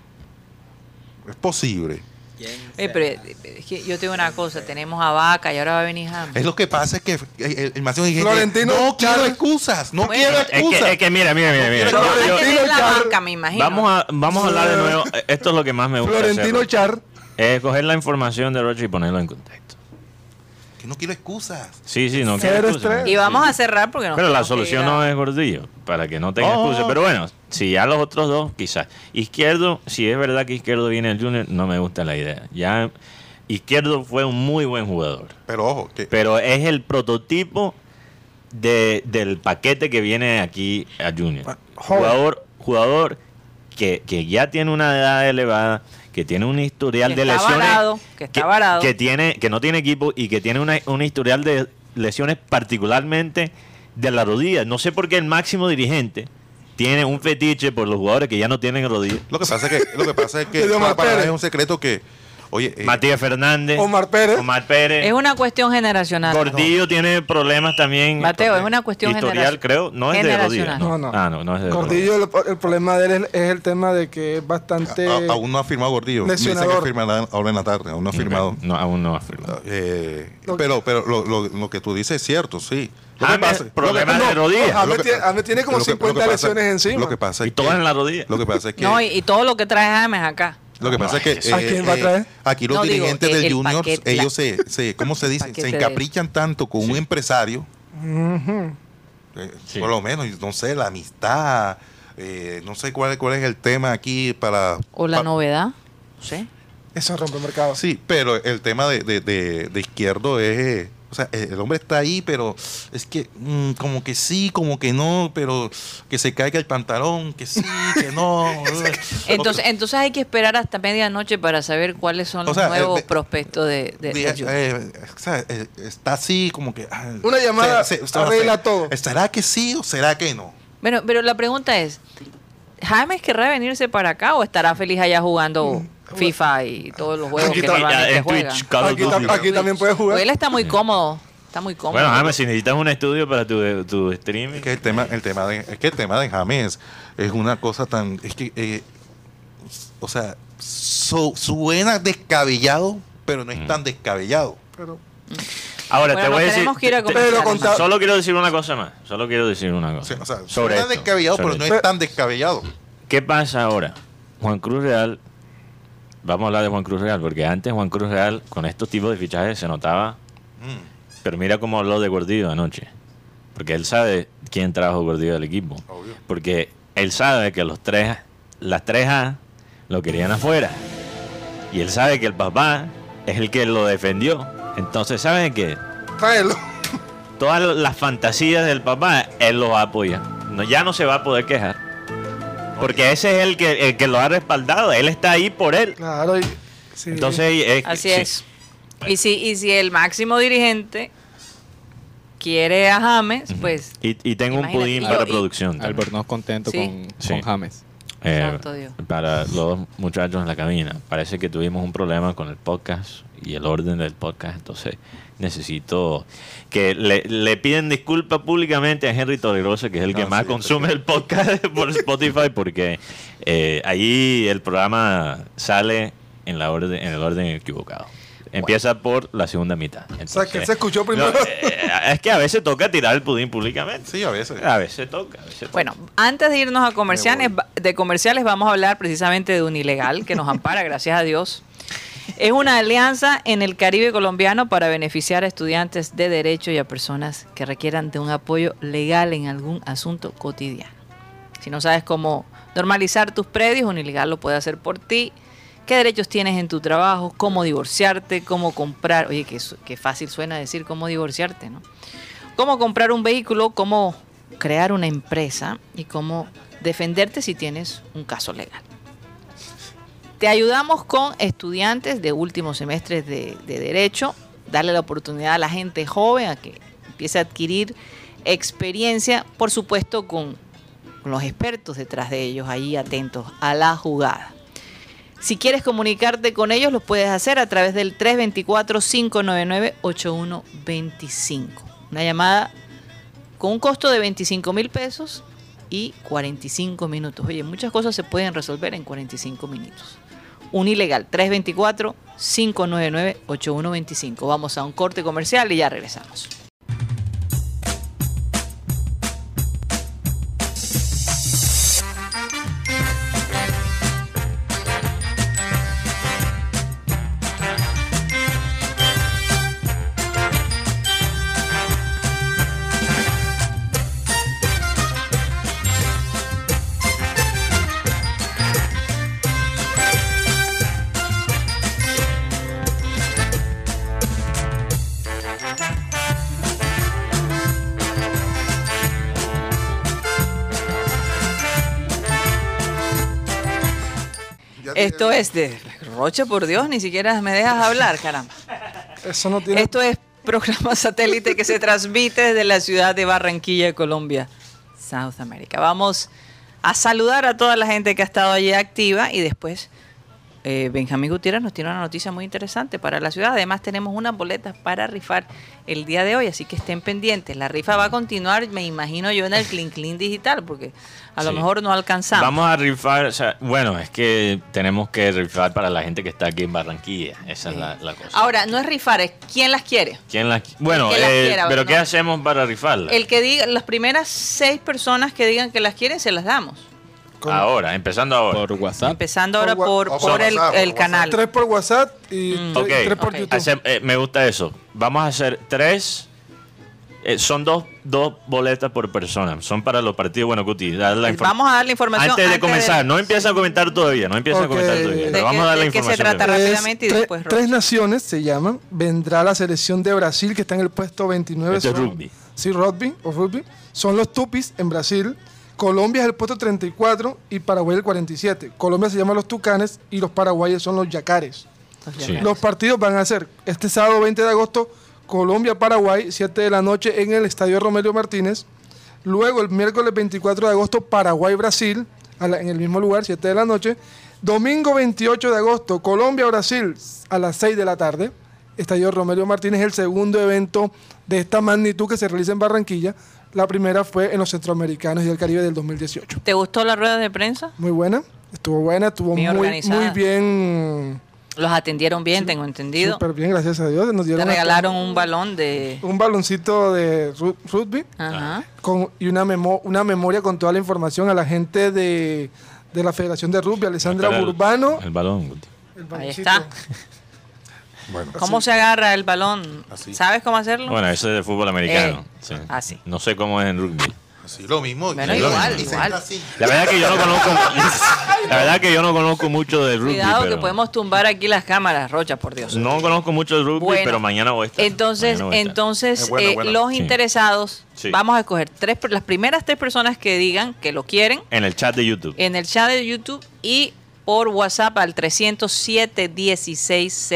Es posible. Oye, pero es que yo te digo una cosa, tenemos a Vaca y ahora va a venir James. Es lo que pasa es que el, el máximo dirigente Florentino no quiero excusas, no Bueno, quiero Es que, excusas. es que mira, mira, mira, mira. Pero Hay que Florentino ver la Char- banca, me imagino. vamos, a, vamos a hablar de nuevo. Esto es lo que más me gusta. Florentino hacerlo. Char. Es coger la información de Roche y ponerlo en contexto. Que no quiero excusas. Sí, sí, no quiero excusas. Y vamos a cerrar porque nos Pero la solución no es Gordillo, para que no tenga Oh. excusa. Pero bueno, si ya los otros dos, quizás. Izquierdo, si es verdad que Izquierdo viene al Junior, no me gusta la idea. Ya Izquierdo fue un muy buen jugador. Pero ojo, que Pero es el prototipo de, del paquete que viene aquí a Junior. Ah. Jugador, jugador que, que ya tiene una edad elevada, que tiene un historial Que de está lesiones. varado, que está varado. que tiene, que no tiene equipo y que tiene una, un historial de lesiones particularmente de la rodilla. No sé por qué el máximo dirigente tiene un fetiche por los jugadores que ya no tienen rodillas. lo que pasa es que lo que pasa es que para, para es un secreto que oye, eh, Matías Fernández. Omar Pérez. Omar Pérez. Es una cuestión generacional. Gordillo tiene problemas también. Mateo, es una cuestión historial, creo. No es de generacional. No, No, no. Ah, no, no es de Gordillo, el, el problema de él es, es el tema de que es bastante. a- aún no ha firmado Gordillo. Me dice que Lesionador. firmará ahora en la tarde, aún no ha firmado. No, aún no ha firmado. Eh, Lo- pero pero lo, lo- lo que tú dices es cierto, sí. Lo James, problemas lo de rodilla. Lo tiene- tiene como que- lo que 50 pasa- lesiones encima. Lo que pasa es Y todas que, en la rodilla. Lo que pasa es que No, y, y todo lo que trae James acá. Lo que pasa es que eh, ¿A quién va a traer? aquí los No, dirigentes eh, del el Junior, paquete, ellos la- se, se, ¿cómo se dice? Se de- encaprichan tanto con un empresario, eh, Sí. por lo menos, no sé, la amistad, eh, no sé cuál, cuál es el tema aquí para... O la novedad. No sé. Eso rompe mercado. Sí, pero el tema de, de, de- de izquierdo es... eh, O sea, el hombre está ahí, pero es que mm, como que sí, como que no, pero que se caiga el pantalón, que sí, que no. Entonces, entonces hay que esperar hasta medianoche para saber cuáles son O los sea, nuevos eh, de- prospectos de, de- eh, eh, está así como que... ah, Una llamada arregla todo. ¿Será que sí o será que no? Bueno, pero la pregunta es, ¿James querrá venirse para acá o estará feliz allá jugando FIFA y todos los juegos Aquí que está- normalmente en juega? Twitch, Call of Aquí, Duty. tam- aquí también puede jugar. Él está muy cómodo, está muy cómodo. Bueno, James, si necesitas un estudio para tu, tu streaming. Es que el tema, el tema de, es que el tema de James es una cosa tan, es que, eh, o sea, su- suena descabellado, pero no es tan descabellado. Pero Ahora, Bueno, te voy a decir. que ir a. Pero Solo quiero decir una cosa más. Solo quiero decir una cosa. sea, o sea, sobre suena esto, descabellado, sobre pero no es tan descabellado. ¿Qué pasa ahora? Juan Cruz Real. Vamos a hablar de Juan Cruz Real, porque antes Juan Cruz Real, con estos tipos de fichajes, se notaba. Mm, Pero mira cómo habló de Gordillo anoche. Porque él sabe quién trajo Gordillo del equipo. Obvio. Porque él sabe que los tres, las tres A lo querían afuera. Y él sabe que el papá es el que lo defendió. Entonces, ¿saben qué? tráelo. Todas las fantasías del papá, él los apoya. No, ya no se va a poder quejar. Porque ese es el que, el que lo ha respaldado. Él está ahí por él. Claro. y- sí. Entonces, es- Así sí. es. Y si, y si el máximo dirigente quiere a James, pues Y, y tengo un pudín para y- producción. también. Albornoz contento Sí. con, Sí. con James. Eh, Santo Dios. para los dos muchachos en la cabina. Parece que tuvimos un problema con el podcast y el orden del podcast. Entonces necesito que le, le piden disculpas públicamente a Henry Torregrosa, que es el que más sí, consume el podcast por Spotify, porque eh, ahí el programa sale en, la orden, en el orden equivocado. Empieza por la segunda mitad. O sea, que Entonces, se escuchó primero. no, eh, es que a veces toca tirar el pudín públicamente. Sí, a veces. A veces toca. A veces toca. Bueno, antes de irnos a comerciales, de comerciales vamos a hablar precisamente de un ilegal que nos ampara, gracias a Dios. Es una alianza en el Caribe colombiano para beneficiar a estudiantes de derecho y a personas que requieran de un apoyo legal en algún asunto cotidiano. Si no sabes cómo normalizar tus predios, un ilegal lo puede hacer por ti. ¿Qué derechos tienes en tu trabajo? ¿Cómo divorciarte? ¿Cómo comprar? Oye, qué, qué fácil suena decir cómo divorciarte, ¿no? cómo comprar un vehículo, cómo crear una empresa y cómo defenderte si tienes un caso legal. Te ayudamos con estudiantes de últimos semestres de, de derecho, darle la oportunidad a la gente joven a que empiece a adquirir experiencia, por supuesto con, con los expertos detrás de ellos, ahí atentos a la jugada. Si quieres comunicarte con ellos, lo puedes hacer a través del 324-599-8125. Una llamada con un costo de 25 mil pesos y 45 minutos. Oye, muchas cosas se pueden resolver en 45 minutos. Un ilegal. 324-599-8125. Vamos a un corte comercial y ya regresamos. Esto es de Rocha, por Dios, ni siquiera me dejas hablar, caramba. Eso no tiene. Esto es programa satélite que se transmite desde la ciudad de Barranquilla, Colombia, South America. Vamos a saludar a toda la gente que ha estado allí activa y después eh, Benjamín Gutiérrez nos tiene una noticia muy interesante para la ciudad. Además tenemos unas boletas para rifar el día de hoy, así que estén pendientes. La rifa va a continuar, me imagino yo, en el Clean Clean Digital, porque a lo mejor no alcanzamos. Vamos a rifar, o sea, bueno, es que tenemos que rifar para la gente que está aquí en Barranquilla. Esa es la, la cosa. Ahora, no es rifar, es quién las quiere. ¿Quién las- bueno, las eh, quiera, pero ¿no? ¿qué hacemos para rifarla? El que diga, las primeras seis personas que digan que las quieren, se las damos. Con- Ahora, empezando ahora. Por WhatsApp. Empezando ahora Por por, wa- o por por el, WhatsApp, el por canal. Tres por WhatsApp y Mm. tres, tres por. YouTube. Hace- eh, me gusta eso. Vamos a hacer tres. eh, son dos, dos boletas por persona. Son para los partidos. Bueno, Cuti, la Vamos a dar la información. Antes de comenzar, no empieza a comentar todavía. No empieza Ok. a comentar todavía. ¿De pero vamos a dar la qué se información. trata? rápidamente y tres Rocha. naciones se llaman. Vendrá la selección de Brasil, que está en el puesto 29. Esto es rugby. Sí, rugby o rugby. Son los Tupis en Brasil. Colombia es el puesto 34 y Paraguay el 47. Colombia se llama los Tucanes y los paraguayos son los Yacares. Sí. Los partidos van a ser este sábado 20 de agosto, Colombia-Paraguay, 7 de la noche en el Estadio Romelio Martínez. Luego el miércoles 24 de agosto, Paraguay-Brasil, a la- en el mismo lugar, 7 de la noche. Domingo 28 de agosto, Colombia-Brasil, a las 6 de la tarde. Estadio Romelio Martínez, el segundo evento de esta magnitud que se realiza en Barranquilla. La primera fue en los Centroamericanos y el Caribe del 2018. ¿Te gustó la rueda de prensa? Muy buena, estuvo buena, estuvo Bien muy, organizada. muy bien Los atendieron bien, tengo entendido. Súper bien, gracias a Dios. Nos Te dieron regalaron un balón de... un baloncito de ru- rugby Ajá. con, y una, memo- una memoria con toda la información a la gente de, de la Federación de Rugby, Alessandra Espera el- Burbano. El balón. El Ahí está. Bueno, ¿Cómo se agarra el balón? Así. ¿Sabes cómo hacerlo? Bueno, eso es de fútbol americano. Eh, sí. así. No sé cómo es en rugby. así lo mismo. Bueno, igual, igual. La verdad que yo no conozco. la verdad que yo no conozco mucho de rugby. Cuidado que podemos tumbar aquí las cámaras, Rocha, por Dios. No conozco mucho de rugby, Bueno, pero mañana voy a estar. Entonces, a estar. entonces eh, los Sí. interesados, Sí. vamos a escoger tres, las primeras tres personas que digan que lo quieren En el chat de YouTube. en el chat de YouTube y por WhatsApp al 307 16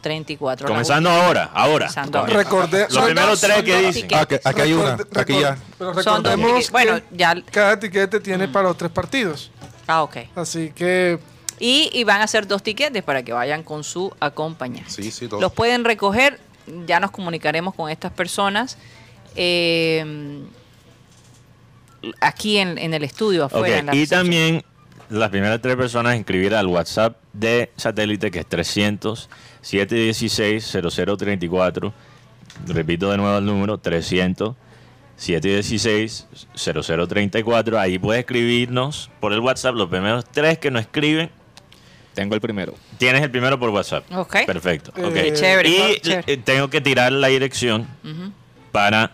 0034. Comenzando ahora, ahora. Comenzando ahora. Recordé, Los primeros dos- tres que dicen. tickets. Ah, que- aquí hay una. Aquí ya. Pero Son dos recordemos. Bueno, ya- cada tiquete tiene para los tres partidos. Ah, ok. Así que Y, y van a ser dos tiquetes para que vayan con su acompañante. Sí, sí, dos. Los pueden recoger, ya nos comunicaremos con estas personas. eh, aquí en, en el estudio afuera. en la Y recepción. también las primeras tres personas inscribir al WhatsApp de satélite que es 300 716 0034. Repito de nuevo el número 300 716 0034. Ahí puedes escribirnos por el WhatsApp. Los primeros tres que nos escriben, Tengo el primero. tienes el primero por WhatsApp. Ok. Perfecto. ok. Eh, Chévere, Y chévere. eh, tengo que tirar la dirección para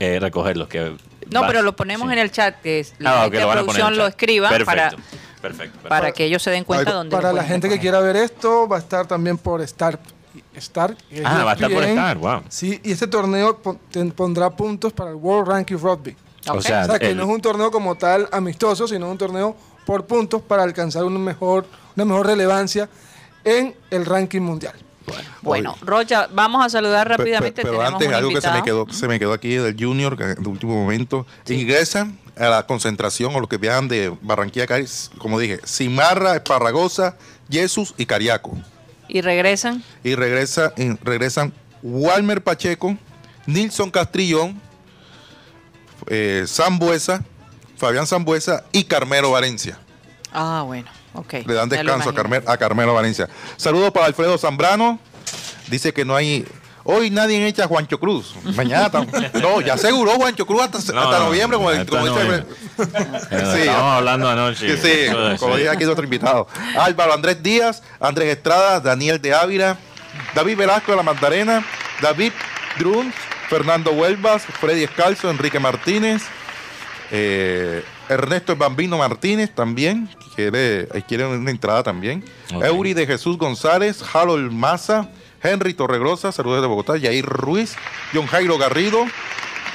eh, recogerlos. Que No, pero lo ponemos sí. en el chat, que la Ah, ok, gente de lo van a poner en producción lo escriba Perfecto, para, perfecto, perfecto. para que ellos se den cuenta dónde para la gente que quiera ver esto, va a estar también por Star. Star Ah, va a estar por. Star, wow. Sí, y este torneo pon- pondrá puntos para el World Ranking Rugby. O sea, O sea, que el- no es un torneo como tal amistoso, sino un torneo por puntos para alcanzar un mejor, una mejor relevancia en el ranking mundial. Bueno, Rocha, vamos a saludar rápidamente. Pero, Tenemos antes, algo que se me, quedó, se me quedó aquí del Junior, que de último momento. Ingresan a la concentración o los que viajan de Barranquilla a Cádiz, como dije, Cimarra, Esparragosa, Jesús y Cariaco. Y regresan. Y regresa, y regresan Walmer Pacheco, Nilson Castrillón, eh, Sambuesa, Fabián Sambuesa y Carmelo Valencia. Ah, bueno. Le dan descanso a, imagino. Carmel- a Carmelo Valencia. Saludos para Alfredo Zambrano. Dice que no hay. Hoy nadie echa a Juancho Cruz. Mañana No, ya aseguró Juancho Cruz hasta, No, hasta no, noviembre. Como, hasta como dice- noviembre. Sí. Estábamos hablando anoche. Sí, como sí. dice aquí nuestro invitado. Álvaro Andrés Díaz, Andrés Estrada, Daniel de Ávila, David Velasco de la Magdalena, David Drun, Fernando Huelvas, Freddy Escalzo, Enrique Martínez, eh, Ernesto el Bambino Martínez también, quiere, quiere una entrada también. Ok. Eury de Jesús González, Harold Maza, Henry Torregrosa, saludos de Bogotá, Yair Ruiz, John Jairo Garrido,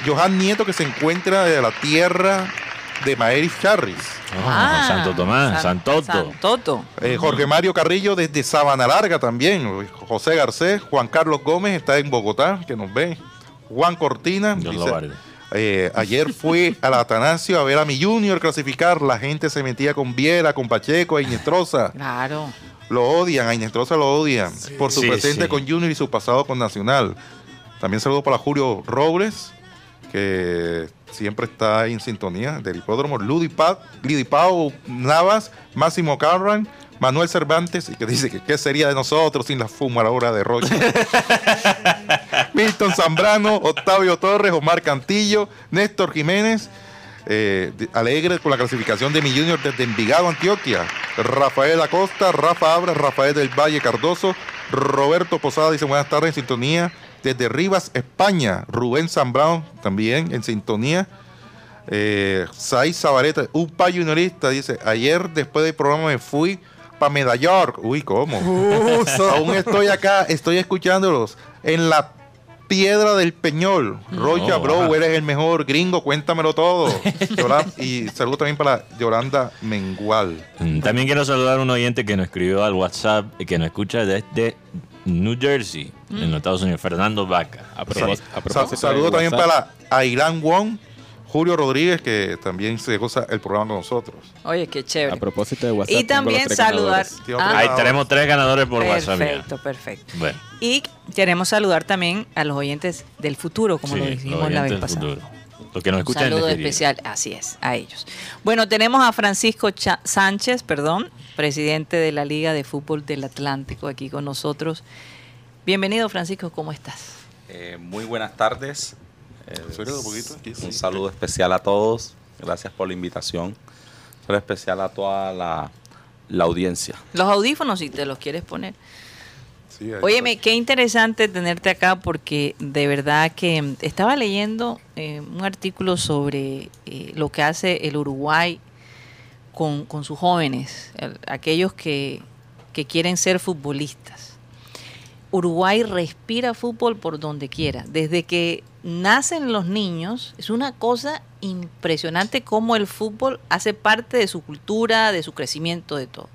Johan Nieto que se encuentra de la tierra de Maeris Charris. Ah, Santo Tomás, San- Santoto. Santoto. Eh, Jorge Mario Carrillo desde Sabana Larga también. José Garcés, Juan Carlos Gómez está en Bogotá, que nos ve. Juan Cortina. Dios dice. Eh, ayer fui al Atanasio a ver a mi Junior clasificar. La gente se metía con Viera, con Pacheco, a Inestrosa. Claro. Lo odian, a Inestrosa lo odian por su Sí, presente sí. con Junior y su pasado con Nacional. También saludo para Julio Robles, que siempre está en sintonía del hipódromo. Ludi Pa- Lidi Pau Navas, Máximo Carran, Manuel Cervantes, y que dice que qué sería de nosotros sin la fumadora de Rocha. Milton Zambrano, Octavio Torres, Omar Cantillo, Néstor Jiménez, eh, alegre con la clasificación de mi Junior desde Envigado, Antioquia. Rafael Acosta, Rafa Abra, Rafael del Valle Cardoso, Roberto Posada dice buenas tardes en sintonía. Desde Rivas, España, Rubén Zambrano también en sintonía. Eh, Saiz Zabareta, un pa juniorista, dice, ayer después del programa me fui para Medallork. Uy, ¿cómo? Aún estoy acá, estoy escuchándolos en la piedra del Peñol. Rocha, Oh, bro, wow. eres el mejor gringo, cuéntamelo todo. Y saludo también para Yolanda Mengual. Mm, También quiero saludar a un oyente que nos escribió al WhatsApp y que nos escucha desde New Jersey, en los Estados Unidos, Fernando Vaca. A propós- a propósito saludo también WhatsApp, para Ailán Wong, Julio Rodríguez, que también se goza el programa con nosotros. Oye, qué A chévere. propósito de WhatsApp. Y también saludar. Ah, Ahí tenemos tres ganadores por WhatsApp. ya. perfecto, perfecto. Bueno, Y queremos saludar también a los oyentes del futuro, como sí, lo dijimos la vez pasada. futuro. Los que nos Un saludo especial, así es, a ellos. Bueno, tenemos a Francisco Cha- Sánchez, perdón, presidente de la Liga de Fútbol del Atlántico, aquí con nosotros. Bienvenido, Francisco, ¿cómo estás? Eh, muy buenas tardes. Eh, un poquito aquí, sí. un saludo especial a todos. Gracias por la invitación. Un saludo especial a toda la, la audiencia. Los audífonos, si te los quieres poner. Sí, Óyeme, qué interesante tenerte acá porque de verdad que mm, estaba leyendo eh, un artículo sobre eh, lo que hace el Uruguay con, con sus jóvenes, el- aquellos que, que quieren ser futbolistas. Uruguay respira fútbol por donde quiera. Desde que nacen los niños, es una cosa impresionante cómo el fútbol hace parte de su cultura, de su crecimiento, de todo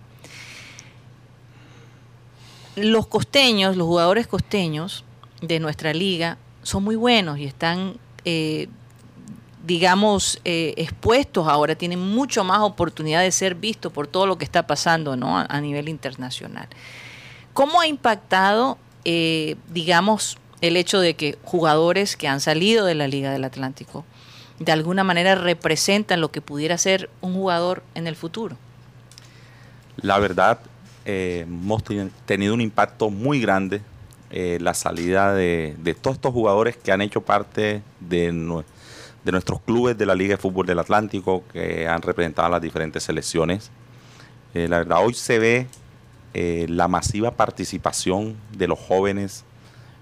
los costeños, los jugadores costeños de nuestra liga son muy buenos y están, eh, digamos, eh, expuestos ahora, tienen mucho más oportunidad de ser vistos por todo lo que está pasando ¿no? a, a nivel internacional. ¿Cómo ha impactado, eh, digamos, el hecho de que jugadores que han salido de la Liga del Atlántico de alguna manera representan lo que pudiera ser un jugador en el futuro? La verdad, eh, hemos ten- tenido un impacto muy grande eh, la salida de, todos estos jugadores que han hecho parte de, nue- de nuestros clubes de la Liga de Fútbol del Atlántico, que han representado a las diferentes selecciones. La verdad, hoy se ve eh, la masiva participación de los jóvenes,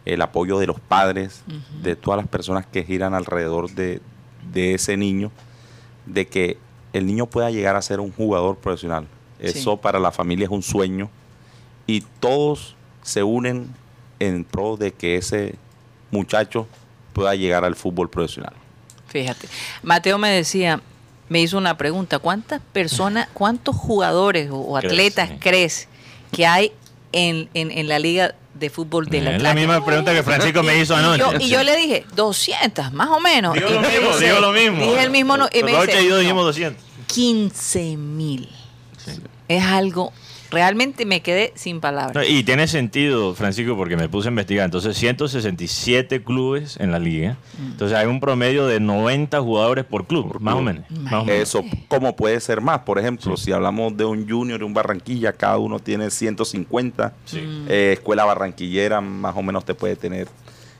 el apoyo de los padres, de todas las personas que giran alrededor de, de ese niño, de que el niño pueda llegar a ser un jugador profesional. Sí. Eso para la familia es un sueño y todos se unen en pro de que ese muchacho pueda llegar al fútbol profesional. Fíjate, Mateo me decía, me hizo una pregunta, ¿cuántas personas, cuántos jugadores o, Crees, atletas crees que hay en, en- en la liga de fútbol del Es la misma pregunta que Francisco me hizo Y anoche. yo, y yo le dije, 200, más o menos. Digo Y lo mismo, dice- digo lo mismo. Dije el mismo, no, y me dice, y yo dijimos 200. 15 mil. Es algo realmente me quedé sin palabras. No, y tiene sentido, Francisco, porque me puse a investigar. Entonces, 167 clubes en la liga. Mm. Entonces, hay un promedio de 90 jugadores por club, más o menos. Más o menos. Eso, como puede ser más? Por ejemplo, si hablamos de un junior y un Barranquilla, cada uno tiene 150. Sí. Eh, escuela barranquillera más o menos te puede tener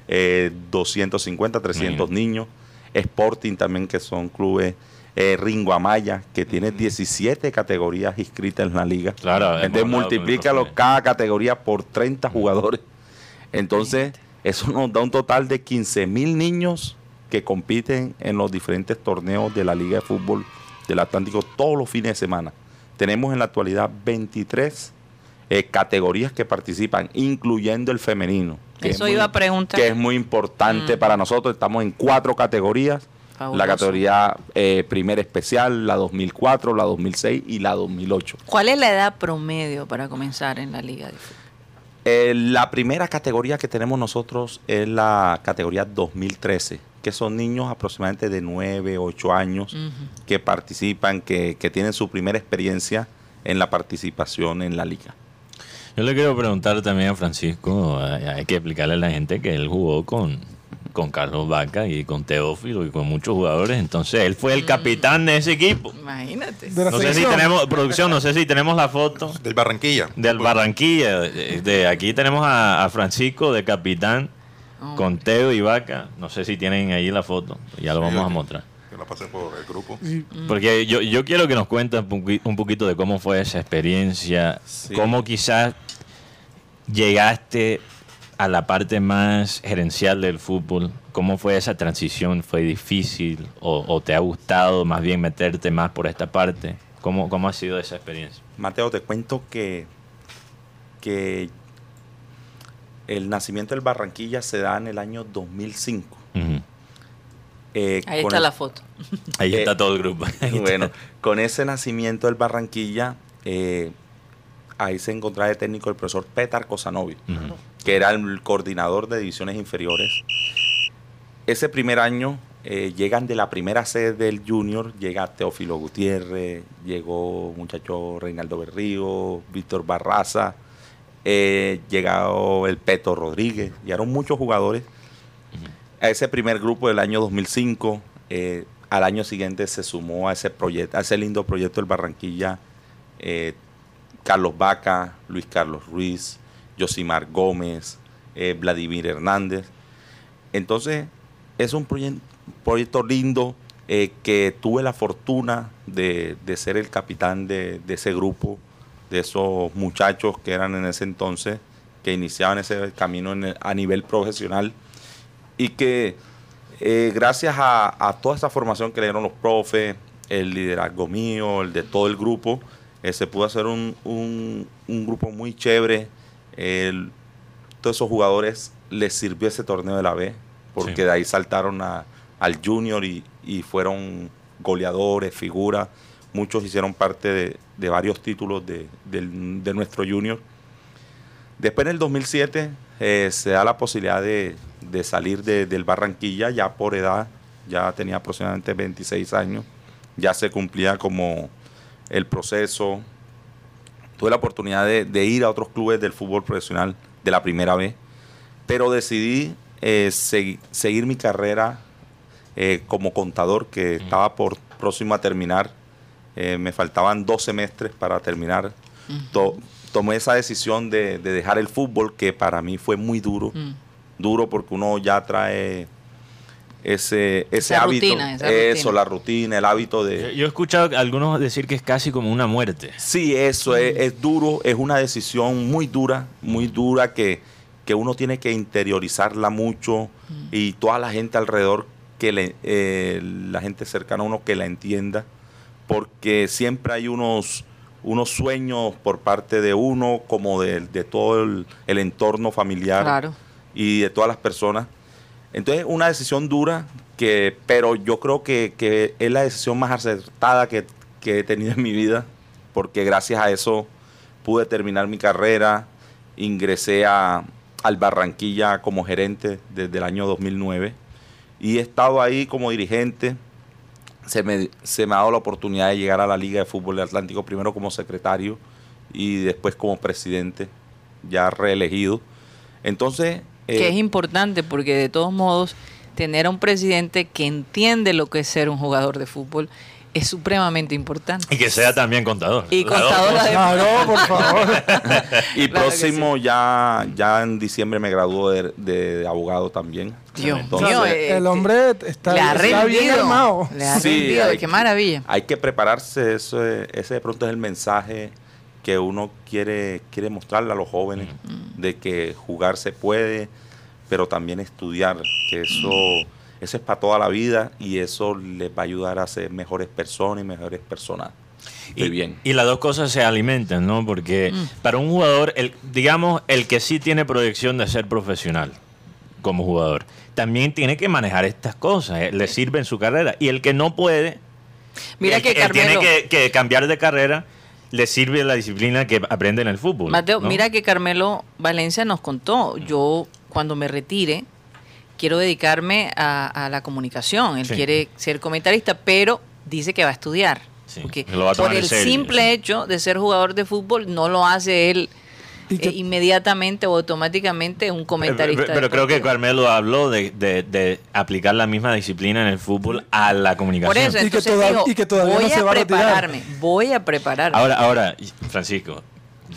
eh, 250, 300 niños. Sporting también, que son clubes. Eh, Ringo Amaya, que tiene 17 categorías inscritas en la liga. Claro, Entonces multiplícalo cada categoría por 30 jugadores. Entonces, eso nos da un total de 15 mil niños que compiten en los diferentes torneos de la Liga de Fútbol del Atlántico todos los fines de semana. Tenemos en la actualidad 23 eh, categorías que participan, incluyendo el femenino. que Eso es muy- iba a preguntar. Que es muy importante Mm. para nosotros. Estamos en cuatro categorías. Fabuloso. La categoría eh, primera especial, la 2004, la 2006 y la 2008. ¿Cuál es la edad promedio para comenzar en la liga de fútbol? Eh, la primera categoría que tenemos nosotros es la categoría 2013, que son niños aproximadamente de 9, 8 años que participan, que, que tienen su primera experiencia en la participación en la liga. Yo le quiero preguntar también a Francisco, hay hay que explicarle a la gente que él jugó con, con Carlos Vaca y con Teófilo y con muchos jugadores, entonces él fue el capitán de ese equipo. Imagínate. No sé si tenemos, producción, no sé si tenemos la foto Del Barranquilla. del Barranquilla. De, de aquí tenemos a, a Francisco de capitán Oh. con Teo y Vaca. No sé si tienen ahí la foto, ya lo vamos a mostrar. Que la pasé por el grupo. Porque yo, yo quiero que nos cuentes un poqui- un poquito de cómo fue esa experiencia, Sí. cómo quizás llegaste a la parte más gerencial del fútbol, cómo fue esa transición, fue difícil o, o te ha gustado más bien meterte más por esta parte, cómo, cómo ha sido esa experiencia. Mateo, te cuento que, que el nacimiento del Barranquilla se da en el año 2005. Ujú. Eh, Ahí está el- la foto. Ahí Eh, está todo el grupo. Bueno, con ese nacimiento del Barranquilla, eh, ahí se encontraba de técnico el profesor Petar Cosanovi, Ujú. Que era el coordinador de divisiones inferiores. Ese primer año eh, llegan de la primera sede del Junior, llega Teófilo Gutiérrez, llegó muchacho Reinaldo Berrío, Víctor Barraza, eh, llegó el Peto Rodríguez, llegaron muchos jugadores a ese primer grupo del año 2005. eh, al año siguiente se sumó a ese proyecto, a ese lindo proyecto del Barranquilla, eh, Carlos Vaca, Luis Carlos Ruiz, Josimar Gómez, eh, Vladimir Hernández. Entonces, es un proye- proyecto lindo eh, que tuve la fortuna de, de ser el capitán de, ese grupo, de esos muchachos que eran en ese entonces, que iniciaban ese camino a nivel profesional y que eh, gracias a, toda esa formación que le dieron los profes, el liderazgo mío, el de todo el grupo, se pudo hacer un, un- un grupo muy chévere. El- todos esos jugadores les sirvió ese torneo de la B, porque Sí. de ahí saltaron a- al junior y, y fueron goleadores, figuras. Muchos hicieron parte de, de varios títulos de, de nuestro junior. Después en el 2007 eh, se da la posibilidad de, de salir de- del Barranquilla ya por edad, ya tenía aproximadamente 26 años, ya se cumplía como el proceso. Tuve la oportunidad de, de ir a otros clubes del fútbol profesional de la primera vez, pero decidí eh, segui- seguir mi carrera eh, como contador que estaba por próximo a terminar. Eh, me faltaban dos semestres para terminar. To- tomé esa decisión de, de dejar el fútbol que para mí fue muy duro. Duro porque uno ya trae ese, ese hábito. rutina, esa eso, rutina. la rutina, el hábito de... yo he escuchado a algunos decir que es casi como una muerte. Sí, eso es, es duro, es una decisión muy dura, muy dura que, que uno tiene que interiorizarla mucho y toda la gente alrededor, que le, eh, la gente cercana a uno que la entienda, porque siempre hay unos, unos sueños por parte de uno, como de, de todo el, el entorno familiar Claro. y de todas las personas. Entonces, una decisión dura, que, pero yo creo que, que es la decisión más acertada que, que he tenido en mi vida, porque gracias a eso pude terminar mi carrera, ingresé a, al Barranquilla como gerente desde el año 2009 y he estado ahí como dirigente. Se me, se me ha dado la oportunidad de llegar a la Liga de Fútbol del Atlántico primero como secretario y después como presidente, ya reelegido. Entonces... que eh, es importante porque de todos modos tener a un presidente que entiende lo que es ser un jugador de fútbol es supremamente importante. Y que sea también contador. Y contador. Claro, por favor. y Claro próximo ya, ya en diciembre me graduó de, de abogado también. Dios Entonces, mío, eh, el hombre está, le ha está bien rendido. armado. Le ha Sí, rendido, hay qué que- maravilla. Hay que prepararse, eso es- ese de pronto es el mensaje que uno quiere, quiere mostrarle a los jóvenes, de que jugar se puede, pero también estudiar, que eso, eso es para toda la vida y eso les va a ayudar a ser mejores personas y mejores personas. Y, bien. y las dos cosas se alimentan, ¿no? Porque para un jugador, el, digamos, el que sí tiene proyección de ser profesional como jugador, también tiene que manejar estas cosas, eh, le sirve en su carrera. Y el que no puede, Mira que el tiene que, que cambiar de carrera, le sirve la disciplina que aprende en el fútbol. Mateo, ¿no? mira que Carmelo Valencia nos contó, yo cuando me retire quiero dedicarme a, a la comunicación, él Sí. quiere ser comentarista, pero dice que va a estudiar. Sí, porque va a tomar por el serio, simple sí. hecho de ser jugador de fútbol no lo hace él eh, inmediatamente o automáticamente un Pero, comentarista. pero- pero creo que. Carmelo habló de, de- de aplicar la misma disciplina en el fútbol a la comunicación. Por eso, Y que toda- dijo, y que todavía voy no se a va a retirar". prepararme, voy a prepararme. Ahora, ahora, Francisco,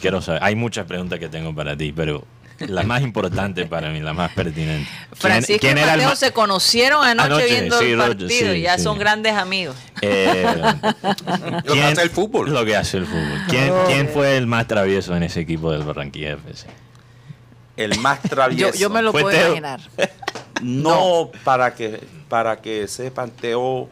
quiero saber, hay muchas preguntas que tengo para ti, pero la más importante para mí, la más pertinente. ¿Quién- Francisco quién y era el se conocieron anoche, Anoche, viendo sí, el partido, sí, ya sí. son grandes amigos. Eh, Lo que hace el fútbol. Lo que hace el fútbol. ¿Quién, No. quién fue el más travieso en ese equipo del Barranquilla FC? El más Yo, travieso. yo me lo Fue puedo Teo. imaginar. No, para que para que sepan, Teo,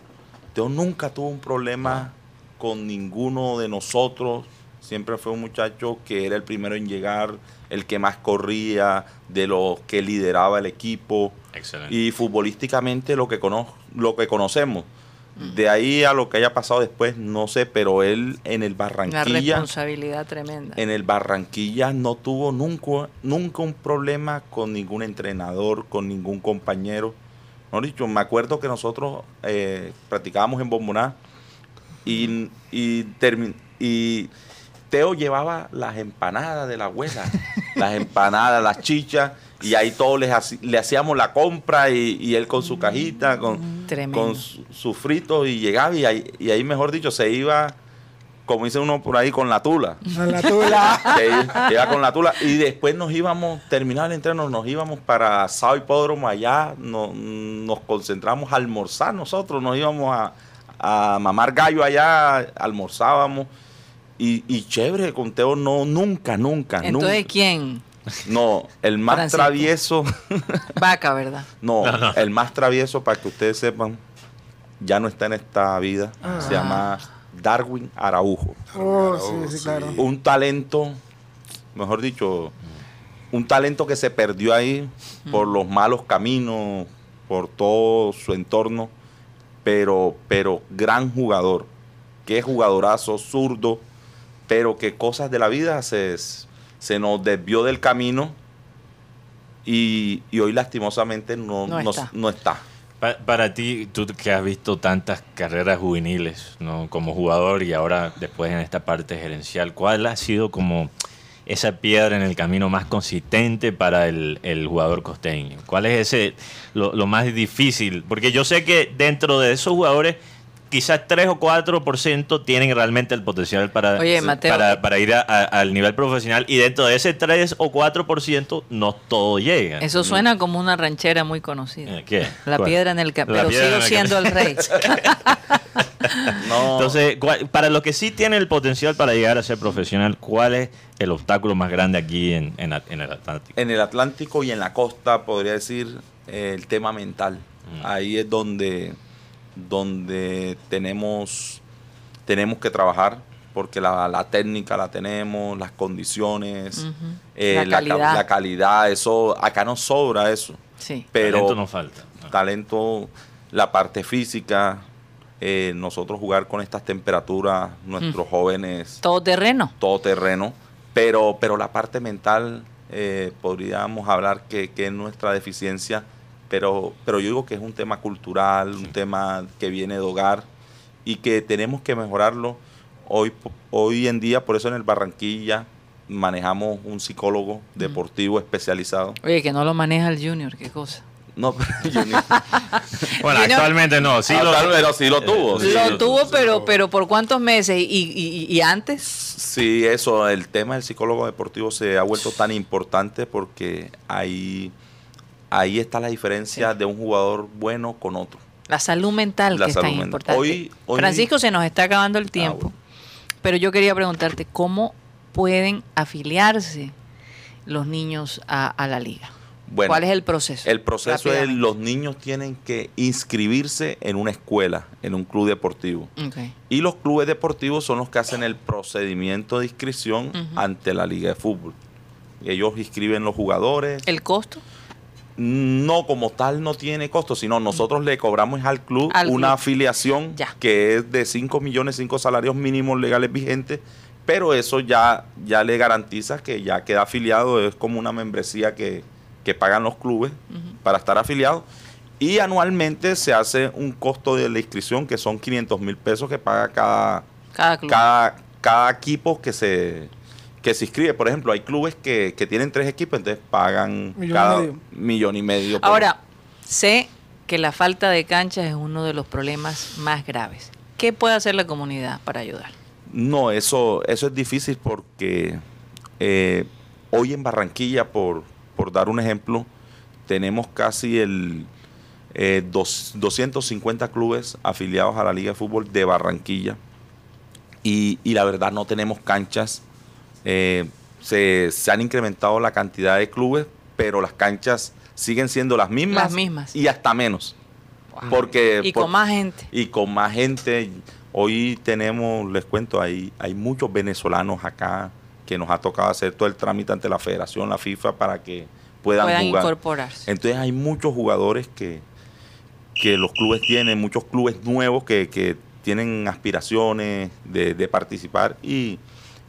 Teo nunca tuvo un problema con ninguno de nosotros. Siempre fue un muchacho que era el primero en llegar, el que más corría, de los que lideraba el equipo. Excelente. Y futbolísticamente lo que, cono lo que conocemos. Mm. De ahí a lo que haya pasado después, no sé, pero él en el Una Barranquilla responsabilidad tremenda. en el Barranquilla no tuvo nunca, nunca un problema con ningún entrenador, con ningún compañero. No dicho, me acuerdo que nosotros eh, practicábamos en Bomboná y, y, y Teo llevaba las empanadas de la abuela, las empanadas, las chichas, y ahí todos le hacíamos la compra y, y él con su cajita, con, Tremendo. con su, su frito y llegaba y ahí, y ahí, mejor dicho, se iba, como dice uno por ahí, con la tula. A la tula. Se iba, con la tula y después nos íbamos, terminar el entreno, nos íbamos para Sao Hipódromo allá, no- nos concentramos a almorzar nosotros, nos íbamos a, a mamar gallo allá, almorzábamos y, y chévere, con Teo no, nunca, nunca, Entonces, nunca. ¿quién? No, el más Francisco. travieso, Vaca, ¿verdad? no, el más travieso, para que ustedes sepan, ya no está en esta vida, se llama Darwin Araujo Oh, sí, sí, claro. un talento, mejor dicho, un talento que se perdió ahí por los malos caminos, por todo su entorno, pero, pero gran jugador, que jugadorazo, zurdo, pero que cosas de la vida se, se nos desvió del camino y, y hoy lastimosamente no, No no- está. no está. Pa- para ti, tú que has visto tantas carreras juveniles ¿no? como jugador y ahora después en esta parte gerencial, ¿cuál ha sido como esa piedra en el camino más consistente para el, el jugador costeño? ¿Cuál es ese lo, lo más difícil? Porque yo sé que dentro de esos jugadores quizás 3 o 4% tienen realmente el potencial para, Oye, Mateo, para, eh, para ir a- a- al nivel profesional y dentro de ese 3 o 4% no todo llega. Eso suena como una ranchera muy conocida. Eh, ¿Qué? La ¿Cuál? piedra en el camino. Pero sigo el siendo el rey. No. Entonces, ¿cuál- para los que sí tienen el potencial para llegar a ser profesional, ¿cuál es el obstáculo más grande aquí en, en el Atlántico? En el Atlántico y en la costa, podría decir, eh, el tema mental. Mm. Ahí es donde, donde tenemos, tenemos que trabajar, porque la, la técnica la tenemos, las condiciones, eh, La ca- calidad. la calidad, eso, acá nos sobra eso. Sí. Pero Talento no falta. ¿no? talento, la parte física, eh, nosotros jugar con estas temperaturas, nuestros Mm. jóvenes Todo terreno. todo terreno, pero, pero la parte mental eh, podríamos hablar que, que es nuestra deficiencia, pero, pero yo digo que es un tema cultural, un tema que viene de hogar y que tenemos que mejorarlo. hoy, hoy en día, por eso en el Barranquilla manejamos un psicólogo deportivo especializado. Oye, que no lo maneja el Junior, qué cosa. No, pero Junior- Bueno, actualmente no. Sí Ah, lo, vez, no, sí lo tuvo. sí, lo lo tuvo, pero, pero ¿por cuántos meses? ¿Y, y, y antes? Sí, eso, el tema del psicólogo deportivo se ha vuelto tan importante porque ahí, ahí está la diferencia de un jugador bueno con otro. La salud mental, La que es tan salud mental. importante. Hoy- hoy- Francisco, se nos está acabando el Ah, tiempo. bueno. Pero yo quería preguntarte, ¿cómo pueden afiliarse los niños a, a la liga? Bueno, ¿Cuál es el proceso? El proceso es los niños tienen que inscribirse en una escuela, en un club deportivo. Y los clubes deportivos son los que hacen el procedimiento de inscripción ante la liga de fútbol. Ellos inscriben los jugadores. ¿El costo? No, como tal no tiene costo, sino nosotros le cobramos al club Al una club. afiliación Ya. que es de 5 millones, 5 salarios mínimos legales vigentes, pero eso ya, ya le garantiza que ya queda afiliado, es como una membresía que, que pagan los clubes para estar afiliados. Y anualmente se hace un costo de la inscripción que son 500 mil pesos que paga cada, Cada club. cada, cada equipo que se, que se inscribe. Por ejemplo, hay clubes que, que tienen tres equipos, entonces pagan Millón y cada medio. millón y medio. por- Ahora, sé que la falta de canchas es uno de los problemas más graves. ¿Qué puede hacer la comunidad para ayudar? No, eso, eso es difícil porque eh, hoy en Barranquilla, por, por dar un ejemplo, tenemos casi el eh, dos- 250 clubes afiliados a la Liga de Fútbol de Barranquilla y, y la verdad no tenemos canchas. Eh, se, se han incrementado la cantidad de clubes, pero las canchas siguen siendo las mismas, Las mismas. y hasta menos. Porque, Y por- con más gente. y con más gente. Hoy tenemos, les cuento, hay, hay muchos venezolanos acá que nos ha tocado hacer todo el trámite ante la federación, la FIFA, para que puedan, Puedan jugar. incorporarse. Entonces hay muchos jugadores que, que los clubes tienen, muchos clubes nuevos que, que tienen aspiraciones de, de participar y,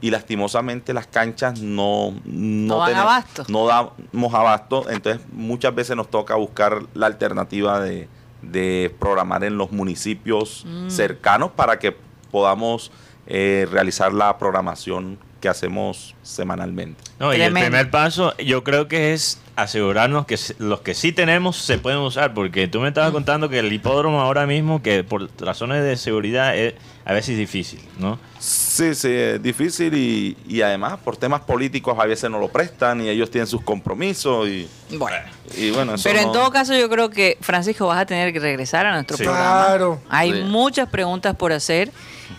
y lastimosamente las canchas no, no, No tenemos- abasto. no damos abasto, entonces muchas veces nos toca buscar la alternativa de, de programar en los municipios Mm. cercanos para que podamos eh, realizar la programación que hacemos semanalmente. No, y el primer paso yo creo que es asegurarnos que los que sí tenemos se pueden usar, porque tú me Mm. estabas contando que el hipódromo ahora mismo, que por razones de seguridad es a veces difícil, ¿no? Sí, sí, es difícil y, y además por temas políticos a veces no lo prestan y ellos tienen sus compromisos y, Bueno. y bueno, eso Pero en no- todo caso yo creo que, Francisco, vas a tener que regresar a nuestro Sí. programa. Claro. Hay Sí. muchas preguntas por hacer.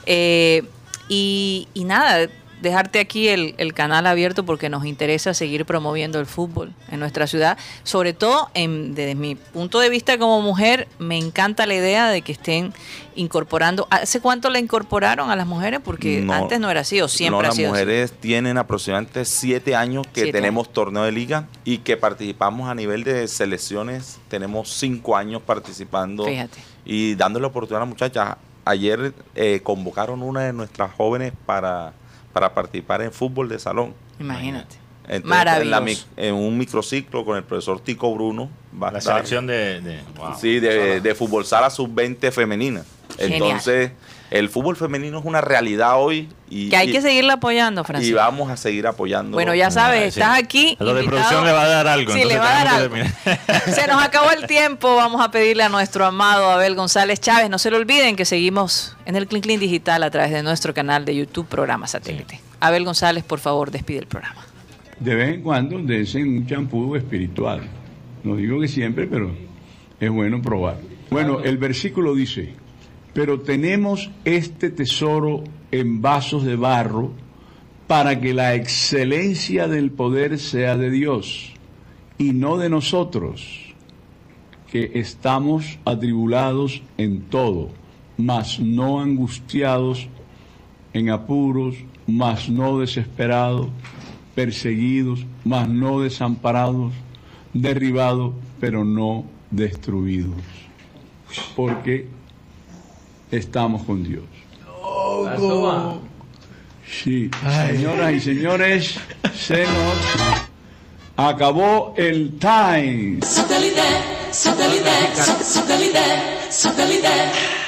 Eh, y, y nada, dejarte aquí el, el canal abierto porque nos interesa seguir promoviendo el fútbol en nuestra ciudad. Sobre todo, en- desde mi punto de vista como mujer, me encanta la idea de que estén incorporando. ¿Hace cuánto la incorporaron a las mujeres? Porque No, antes no era así o siempre no, ha las sido así. mujeres tienen aproximadamente siete años que Siete tenemos torneo de liga y que participamos a nivel de selecciones. Tenemos cinco años participando Fíjate. y dándole oportunidad a las muchachas. Ayer eh, convocaron una de nuestras jóvenes para, para participar en fútbol de salón. Imagínate. Entonces, Maravilloso. En, la en un microciclo con el profesor Tico Bruno. Va a La estar- selección de... de- wow. Sí, de, de fútbol sala sub-20 femenina. Genial. Entonces, el fútbol femenino es una realidad hoy y, Que hay y- que seguirla apoyando, y Francisco. vamos a seguir apoyando. Bueno, ya sabes, Ah, sí. estás aquí. A lo de producción le va a dar algo, Sí, le va a dar algo. Se nos acabó el tiempo. Vamos a pedirle a nuestro amado Abel González Chávez. No se lo olviden que seguimos en el Clean Clean Digital a través de nuestro canal de YouTube, programa satélite. Abel González, por favor, despide el programa. de vez en cuando dense un champú espiritual. No digo que siempre, pero es bueno probar. Bueno, el versículo dice, pero tenemos este tesoro en vasos de barro para que la excelencia del poder sea de Dios y no de nosotros, que estamos atribulados en todo, mas no angustiados, en apuros, mas no desesperados, perseguidos, mas no desamparados, derribados, pero no destruidos, porque estamos con Dios. Sí, señoras y señores, se nos acabó el time. Satellite, satellite, satellite, satellite.